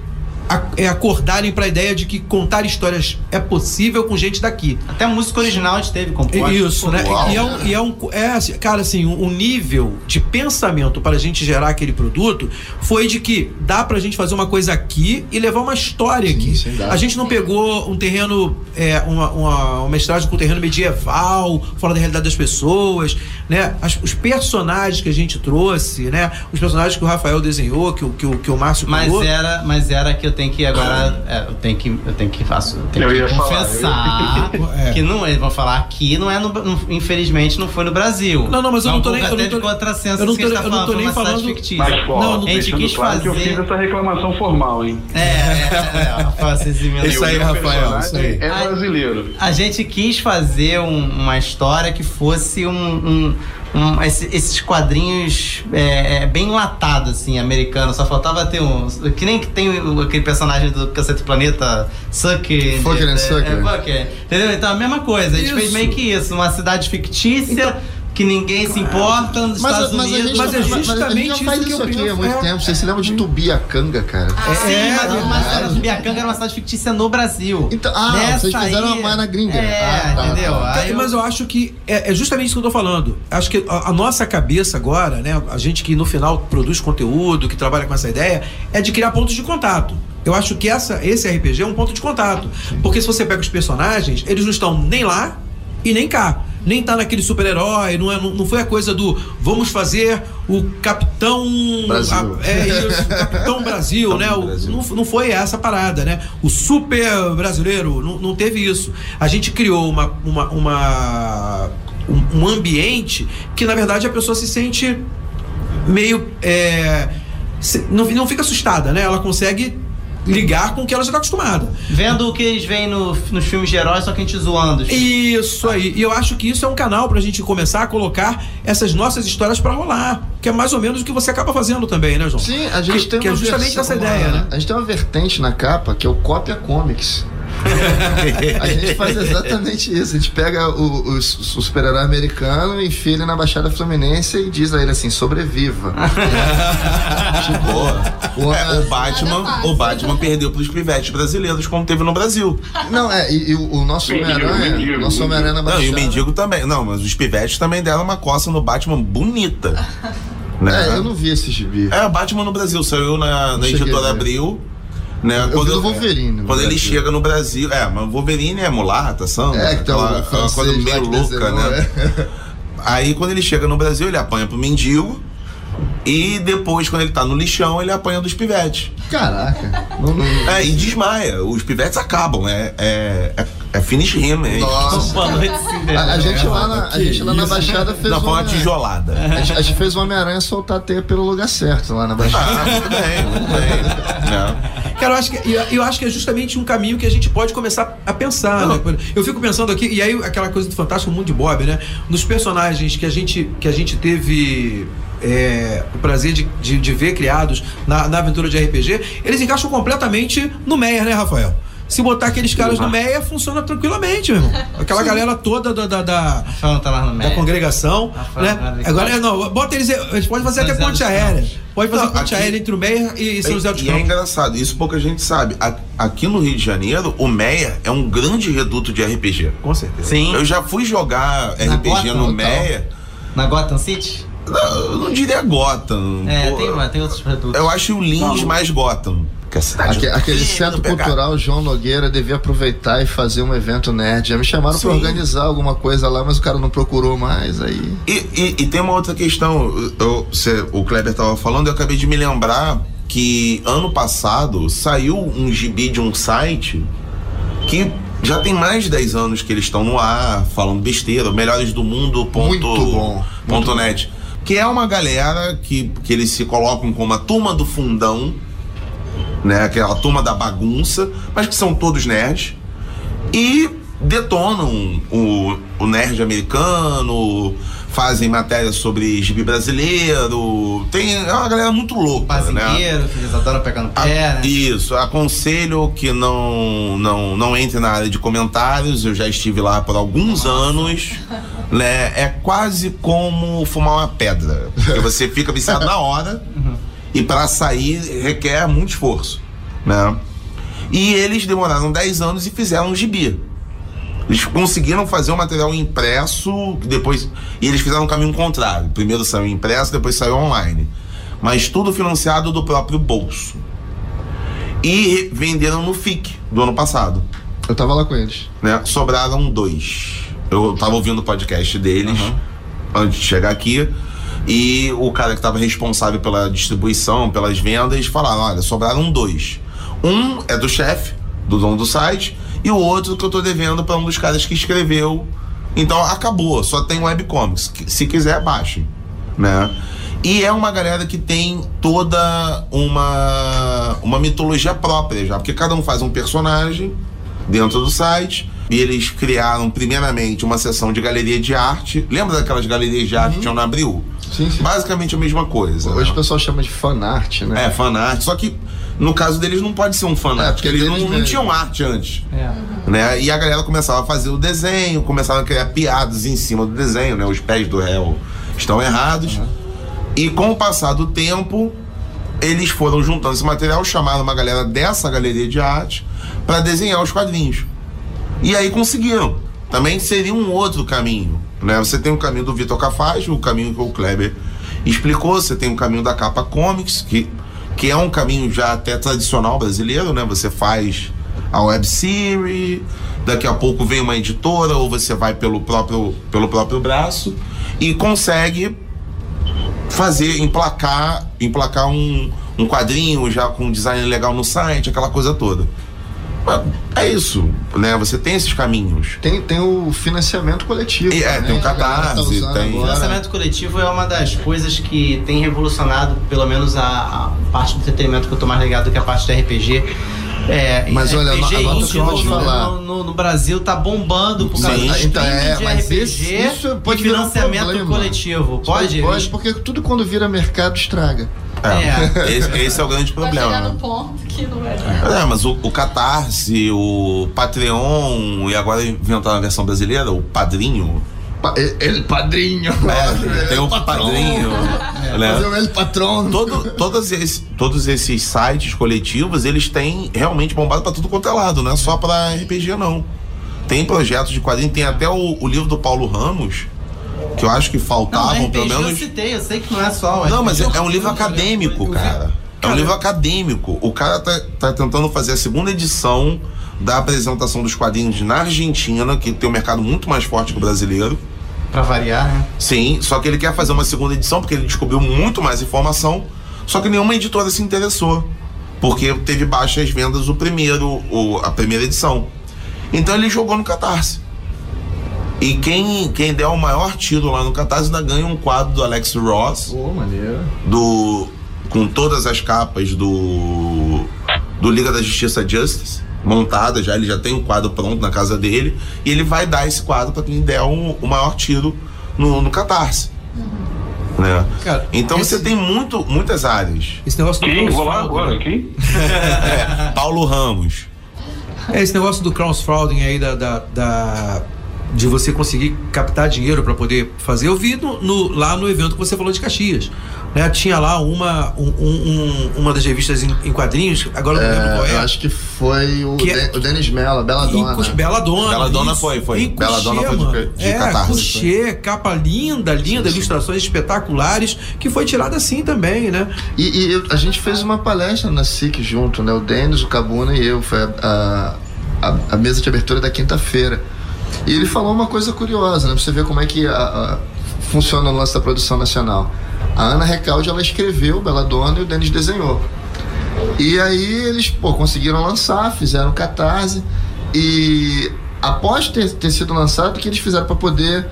acordarem para a ideia de que contar histórias é possível com gente daqui. Até a música original a gente teve composta. Isso, né? Uau. E é um, e é um é, assim, cara, assim, um, um nível de pensamento para a gente gerar aquele produto foi de que dá pra gente fazer uma coisa aqui e levar uma história aqui. dá. A gente não pegou um terreno, é, uma, uma, uma mestragem com terreno medieval, fora da realidade das pessoas, né? As- os personagens que a gente trouxe, né? Os personagens que o Rafael desenhou, que, o- que, o, que o Márcio Mas criou. era, mas era que tenho que agora. é, eu tenho que. Eu tenho que faço. Eu tenho Eu que ia falar, confessar eu- que não. Eles vão falar aqui, não é no, no- infelizmente não foi no Brasil. Não, não, mas eu É não tô pouco nem- eu não tô- eu não tô- a tá eu não tô falando, nem falando- fictícia. Mas, ó, Não, não- a gente quis claro fazer. que eu fiz essa reclamação formal, hein? É, é, é, Rafael, vocês emendam. Isso aí, Rafael, isso aí. É brasileiro. A gente quis fazer um- uma história que fosse um. um- um- esse- esses quadrinhos é, é, bem enlatados, assim, americanos. Só faltava ter um. Que nem que tem aquele personagem do Cacete Planeta, Sucker. Fucker and é, Sucker. É, Fucker. Entendeu? Então a mesma coisa. A gente fez meio que isso. Uma cidade fictícia. Que ninguém se importa nos Mas, Estados mas a Unidos. gente, Mas é mas justamente já isso isso eu aqui penso. há muito É. tempo. Vocês se lembram de Tubiacanga, cara? Sim, É, mas, mas é. era, Biacanga era uma cidade fictícia no Brasil. Então, ah, Nessa vocês fizeram aí- uma na gringa. É, Ah, tá, entendeu? tá. Aí eu- Mas eu acho que é, é justamente isso que eu tô falando. Acho que a, a nossa cabeça agora, né? A gente que no final produz conteúdo, que trabalha com essa ideia, é de criar pontos de contato. Eu acho que essa, esse RPG é um ponto de contato. Porque se você pega os personagens, eles não estão nem lá e nem cá. Nem tá naquele super-herói, não, é, não, não foi a coisa do vamos fazer o Capitão. Brasil. a- é isso, Capitão Brasil, né? O- não, não foi essa parada, né? O super brasileiro, não, não teve isso. A gente criou uma, uma, uma- um, um ambiente que, na verdade, a pessoa se sente meio. é, não, não fica assustada, né? Ela consegue ligar com o que ela já está acostumada. Vendo o que eles veem no- nos filmes de heróis, só que a gente zoando. Isso aí. E eu acho que isso é um canal pra gente começar a colocar essas nossas histórias pra rolar. Que é mais ou menos o que você acaba fazendo também, né, João? Sim, a gente que, tem que é uma justamente versão- essa ideia, uma- né? A gente tem uma vertente na capa que é o Cópia Comics. a gente faz exatamente isso. A gente pega o, o, o super-herói americano, enfia ele na Baixada Fluminense e diz a ele assim: sobreviva. Boa. O- É, o Batman, o Batman perdeu pros pivetes brasileiros, como teve no Brasil. Não, é, e, e o, nosso Homem-Aranha, nosso Homem-Aranha na Não, Baixada. e o mendigo também. Não, mas os pivetes também deram uma coça no Batman bonita. Né? É, eu não vi esse gibi. É, o Batman no Brasil saiu na, na editora ver. Abril. Né? Eu vi do Wolverine Quando ele Brasil. chega no Brasil. É, mas o Wolverine é mulata, samba. É, que tá aquela francês coisa meio que louca, né? é. Aí quando ele chega no Brasil, ele apanha pro mendigo. E depois, quando ele tá no lixão, ele apanha dos pivetes. Caraca. Não, não- É, e desmaia. Os pivetes acabam. É, é, é, é finish him, é. Nossa. Noite, Cinderela. A, a gente lá na, a gente lá na Baixada fez Não, uma uma- tijolada. A gente, a gente fez o Homem-Aranha soltar a teia pelo lugar certo lá na Baixada. Ah, muito bem, muito bem. Né? Cara, eu acho, que, eu, eu acho que é justamente um caminho que a gente pode começar a pensar, né? Eu fico pensando aqui, e aí aquela coisa do Fantástico Mundo de Bob, né? Nos personagens que a gente, que a gente teve é, o prazer de, de, de ver criados na, na aventura de RPG, eles encaixam completamente no Meia, né, Rafael? Se botar aqueles caras no Meia, funciona tranquilamente, meu irmão. Aquela galera toda da, da, da, tá lá no da meio. congregação, né? Vale- Agora, é, não, bota eles, a gente pode fazer até ponte aérea. Campos. Pode fazer Não, ponte aqui- aérea entre o Meia e São José dos E é Campos. engraçado, isso pouca gente sabe. Aqui no Rio de Janeiro, o Meia é um grande reduto de RPG. Com certeza. Sim. Eu já fui jogar RPG Gotham, no. Meia. Na Gotham City? Não, eu não diria Gotham. É, Pô, tem, uma- tem outros produtos. Eu acho o Lins mais Gotham. Que a cidade Aque- aquele centro pegar- cultural João Nogueira devia aproveitar e fazer um evento nerd. Já me chamaram pra Sim. organizar alguma coisa lá, mas o cara não procurou mais aí. E, e- e tem uma outra questão. Eu, você- o Kleber estava falando, eu acabei de me lembrar que ano passado saiu um gibi de um site que já tem mais de 10 anos que eles estão no ar, falando besteira, melhores do mundo. Ponto, Muito bom, Ponto net. Que é uma galera que, que eles se colocam como a turma do fundão, né? Aquela turma da bagunça, mas que são todos nerds. E detonam o, o nerd americano, fazem matéria sobre gibi brasileiro. Tem é uma galera muito louca, né? Fazendeiro, que eles adoram pegar no pé, né? Isso, aconselho que não, não, não entre na área de comentários. Eu já estive lá por alguns anos. Né? É quase como fumar uma pedra. Porque você fica viciado na hora e para sair requer muito esforço. Né? E eles demoraram 10 anos e fizeram um gibi. Eles conseguiram fazer um material impresso, depois. E eles fizeram um caminho contrário. Primeiro saiu impresso, depois saiu online. Mas tudo financiado do próprio bolso. E venderam no FIC do ano passado. Eu tava lá com eles. Né? Sobraram dois. Eu tava ouvindo o podcast deles antes de chegar aqui. E o cara que estava responsável pela distribuição, pelas vendas, falaram: olha, sobraram dois. Um é do chefe, do dono do site, e o outro que eu tô devendo para um dos caras que escreveu. Então acabou, só tem webcomics. Se quiser, baixe. Né? E é uma galera que tem toda uma, uma mitologia própria já, porque cada um faz um personagem dentro do site. E eles criaram, primeiramente, uma seção de galeria de arte. Lembra daquelas galerias de arte que tinham na Abril? Sim, sim. Basicamente a mesma coisa. Hoje né? o pessoal chama de fanart, né? É, fanart. Só que no caso deles não pode ser um fanart, É, porque porque eles não, não tinham arte antes. É. Né? E a galera começava a fazer o desenho, começava a criar piadas em cima do desenho, né? Os pés do réu estão errados. E com o passar do tempo, eles foram juntando esse material, chamaram uma galera dessa galeria de arte para desenhar os quadrinhos. E aí conseguiram. Também seria um outro caminho. Né? Você tem o caminho do Vitor Cafage, o caminho que o Kleber explicou, você tem o caminho da capa comics, que, que é um caminho já até tradicional brasileiro, né? Você faz a web series, daqui a pouco vem uma editora, ou você vai pelo próprio, pelo próprio braço e consegue fazer, emplacar, emplacar um, um quadrinho já com um design legal no site, aquela coisa toda. É isso, né? Você tem esses caminhos. Tem, tem o financiamento coletivo. E, é, né? tem o a tá Catarse, usando tem- O financiamento coletivo é uma das coisas que tem revolucionado, pelo menos a, a parte do entretenimento que eu tô mais ligado que a parte do RPG. É, Mas olha, RPG anota o que eu vou te no, falar. no, no- no Brasil tá bombando por causa Sim. do Então, é, de mas RPG esse- isso pode e um financiamento problema. coletivo. Pode? Pode, porque tudo quando vira mercado estraga. É, Esse, esse é o grande Vai chegar problema. num ponto que não vai É, mas o, o Catarse, o Patreon e agora inventaram a versão brasileira, o Padrinho. Pa- Ele padrinho. É, tem o Padrinho. né? Fazer o patrono. Todo, todos, esses, todos esses sites coletivos, eles têm realmente bombado pra tudo quanto é lado, não é só pra RPG, não. Tem projetos de quadrinho, tem até o, o livro do Paulo Ramos, que eu acho que Não, faltavam, RPG pelo eu menos. citei, eu sei que não é só. o Não, mas é, é um livro acadêmico, cara. É um livro acadêmico. O cara tá, tá tentando fazer a segunda edição da apresentação dos quadrinhos na Argentina, que tem um mercado muito mais forte que o brasileiro. Pra variar, né? Sim, só que ele quer fazer uma segunda edição porque ele descobriu muito mais informação, só que nenhuma editora se interessou. Porque teve baixas vendas o primeiro, o, a primeira edição. Então ele jogou no Catarse. E quem, quem der o maior tiro lá no Catarse ainda ganha um quadro do Alex Ross Pô, maneiro. do com todas as capas do do Liga da Justiça Justice montada já ele já tem um quadro pronto na casa dele e ele vai dar esse quadro para quem der o, o maior tiro no, no Catarse né? Cara, então esse- você tem muito muitas áreas Esse negócio do Quem? Vou lá agora, né? quem? é, Paulo Ramos É, esse negócio do crowdfunding aí, da, da, da- de você conseguir captar dinheiro para poder fazer. Eu vi no, no- lá no evento que você falou de Caxias. Né? Tinha lá uma, um- um- uma das revistas em, em quadrinhos, agora eu não lembro qual É, é. eu acho que foi o, Que é- Den- o Denis Mello, Bela Dona. Bela Dona. Bela Dona foi, foi. Bela Dona foi de- de é, catarse. Cuxê, capa linda, linda, ilustrações espetaculares, que foi tirada assim também, né? E, e eu- a gente fez uma palestra na SIC junto, né? O Denis, o Cabuna e eu. Foi a, a- a mesa de abertura da quinta-feira. E ele falou uma coisa curiosa, né? Pra você ver como é que a- a- funciona o lance da produção nacional. A Ana Recalde, ela escreveu Bela Dona e o Denis desenhou. E aí eles, pô, conseguiram lançar, fizeram catarse. E após ter, ter sido lançado, o que eles fizeram para poder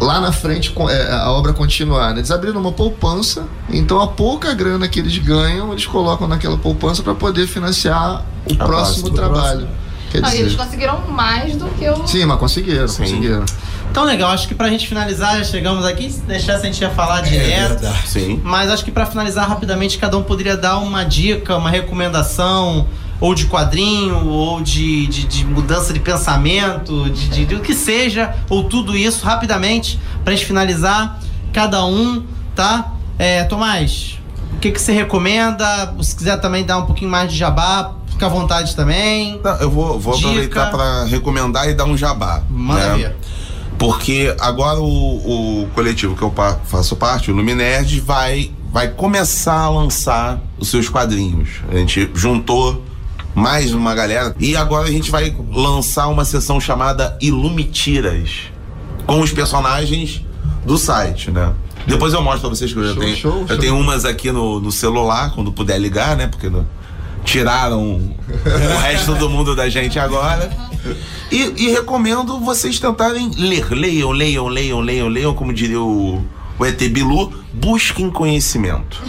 lá na frente é, a obra continuar? né? Eles abriram uma poupança, então a pouca grana que eles ganham, eles colocam naquela poupança para poder financiar o A próximo trabalho. Quer Não, eles conseguiram mais do que o. sim, mas conseguiram, Sim. conseguiram. Então, legal, acho que pra gente finalizar, já chegamos aqui. Se deixasse, a gente ia falar É direto. Sim. Mas acho que pra finalizar rapidamente, cada um poderia dar uma dica, uma recomendação, ou de quadrinho, ou de, de, de mudança de pensamento, de, de, de o que seja, ou tudo isso, rapidamente, pra gente finalizar, cada um, tá? É, Tomás, o que, que você recomenda? Se quiser também dar um pouquinho mais de jabá, fica à vontade também. Não, eu vou, vou Dica. aproveitar para recomendar e dar um jabá. Manda né? Porque agora o, o coletivo que eu faço parte, o Luminerd, vai, vai começar a lançar os seus quadrinhos. A gente juntou mais uma galera e agora a gente vai lançar uma sessão chamada Ilumitiras com os personagens do site, né? Depois eu mostro pra vocês que eu já Show, tenho. show, eu show. tenho umas aqui no, no celular, quando puder ligar, né? Porque no- tiraram o resto do mundo da gente agora. E, e recomendo vocês tentarem ler. Leiam, leiam, leiam, leiam, leiam, como diria o, o ET Bilu, busquem conhecimento.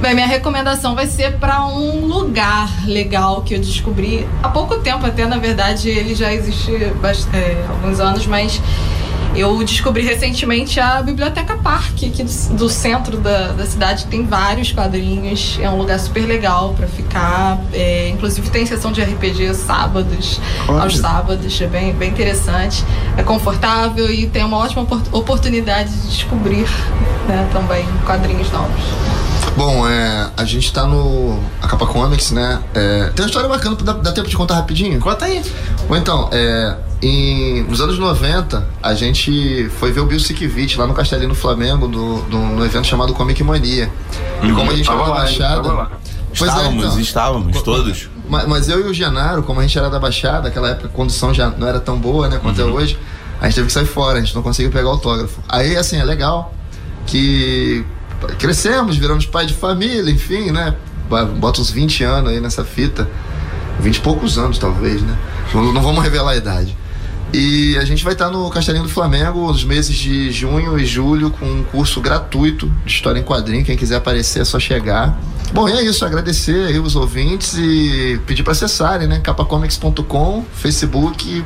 Bem, minha recomendação vai ser para um lugar legal que eu descobri há pouco tempo, até na verdade ele já existe bast- é, há alguns anos, mas eu descobri recentemente a Biblioteca Parque aqui do, do centro da, da cidade. Tem vários quadrinhos, é um lugar super legal para ficar. é, inclusive tem sessão de RPG sábados, Olha. aos sábados, é bem, bem interessante. É confortável e tem uma ótima opor- oportunidade de descobrir né, também quadrinhos novos. Bom, é, a gente tá no a Capa Comics, né? É, tem uma história bacana, dá, dá tempo de contar rapidinho? Conta aí. Ou então, é, em, nos anos 90, a gente foi ver o Bill Sienkiewicz lá no Castelinho do Flamengo, no, no, no evento chamado Comic Mania. E como a gente Tava lá, Baixada... tava lá. Pois é, estávamos, então. estávamos, todos. Mas, mas eu e o Genaro, como a gente era da Baixada, naquela época a condição já não era tão boa, né, quanto é hoje, a gente teve que sair fora, a gente não conseguiu pegar autógrafo. Aí, assim, é legal que crescemos, viramos pai de família, enfim, né? Bota uns 20 anos aí nessa fita. 20 e poucos anos, talvez, né? Não, não vamos revelar a idade. E a gente vai estar no Castelinho do Flamengo nos meses de junho e julho com um curso gratuito de História em Quadrinho. Quem quiser aparecer é só chegar. Bom, e é isso. Agradecer aí os ouvintes e pedir para acessarem, né? capacomics.com, Facebook,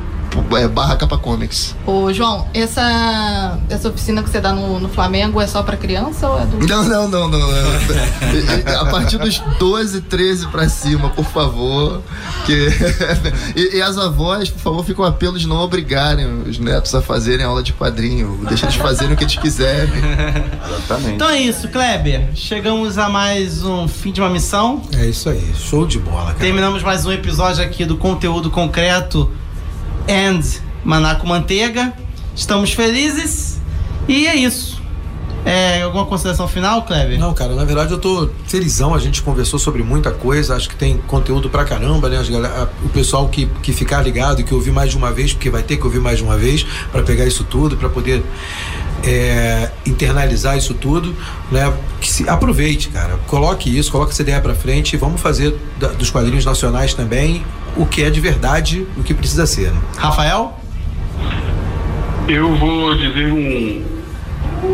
é, barra capacomics. Ô, João, essa, essa oficina que você dá no, no Flamengo é só pra criança ou é do. Não, não, não, não. não. A partir dos 12, 13 pra cima, por favor. Que... E, e as avós, por favor, ficam um apelo de não obrigarem os netos a fazerem aula de quadrinho. Deixa eles fazerem o que eles quiserem. Exatamente. Então é isso, Kleber. Chegamos a mais um fim de uma missão. É isso aí, show de bola, cara. Terminamos mais um episódio aqui do conteúdo concreto and Manaco Manteiga. Estamos felizes e é isso. É, alguma consideração final, Kleber? Não, cara, na verdade eu tô felizão, a gente conversou sobre muita coisa, acho que tem conteúdo pra caramba, né? O pessoal que, que ficar ligado que ouvir mais de uma vez, porque vai ter que ouvir mais de uma vez pra pegar isso tudo, pra poder é, internalizar isso tudo, né? Que se aproveite, cara, coloque isso, coloque essa ideia pra frente e vamos fazer da- dos quadrinhos nacionais também o que é de verdade, o que precisa ser. Né? Rafael? Eu vou dizer um-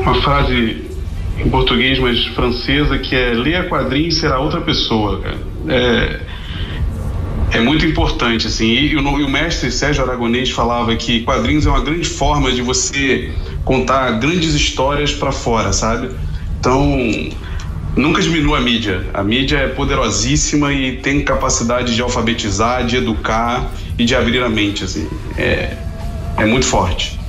uma frase em português, mas francesa, que é leia quadrinho e será outra pessoa, cara. É, é muito importante, assim. E, o- e o mestre Sérgio Aragonês falava que quadrinhos é uma grande forma de você contar grandes histórias para fora, sabe? Então, nunca diminua a mídia. A mídia é poderosíssima e tem capacidade de alfabetizar, de educar e de abrir a mente, assim. É, é muito forte.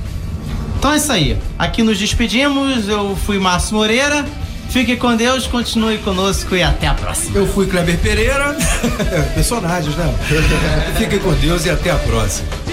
Então é isso aí. Aqui nos despedimos. Eu fui Márcio Moreira. Fique com Deus, continue conosco e até a próxima. Eu fui Kleber Pereira. Personagens, né? Fiquem com Deus e até a próxima.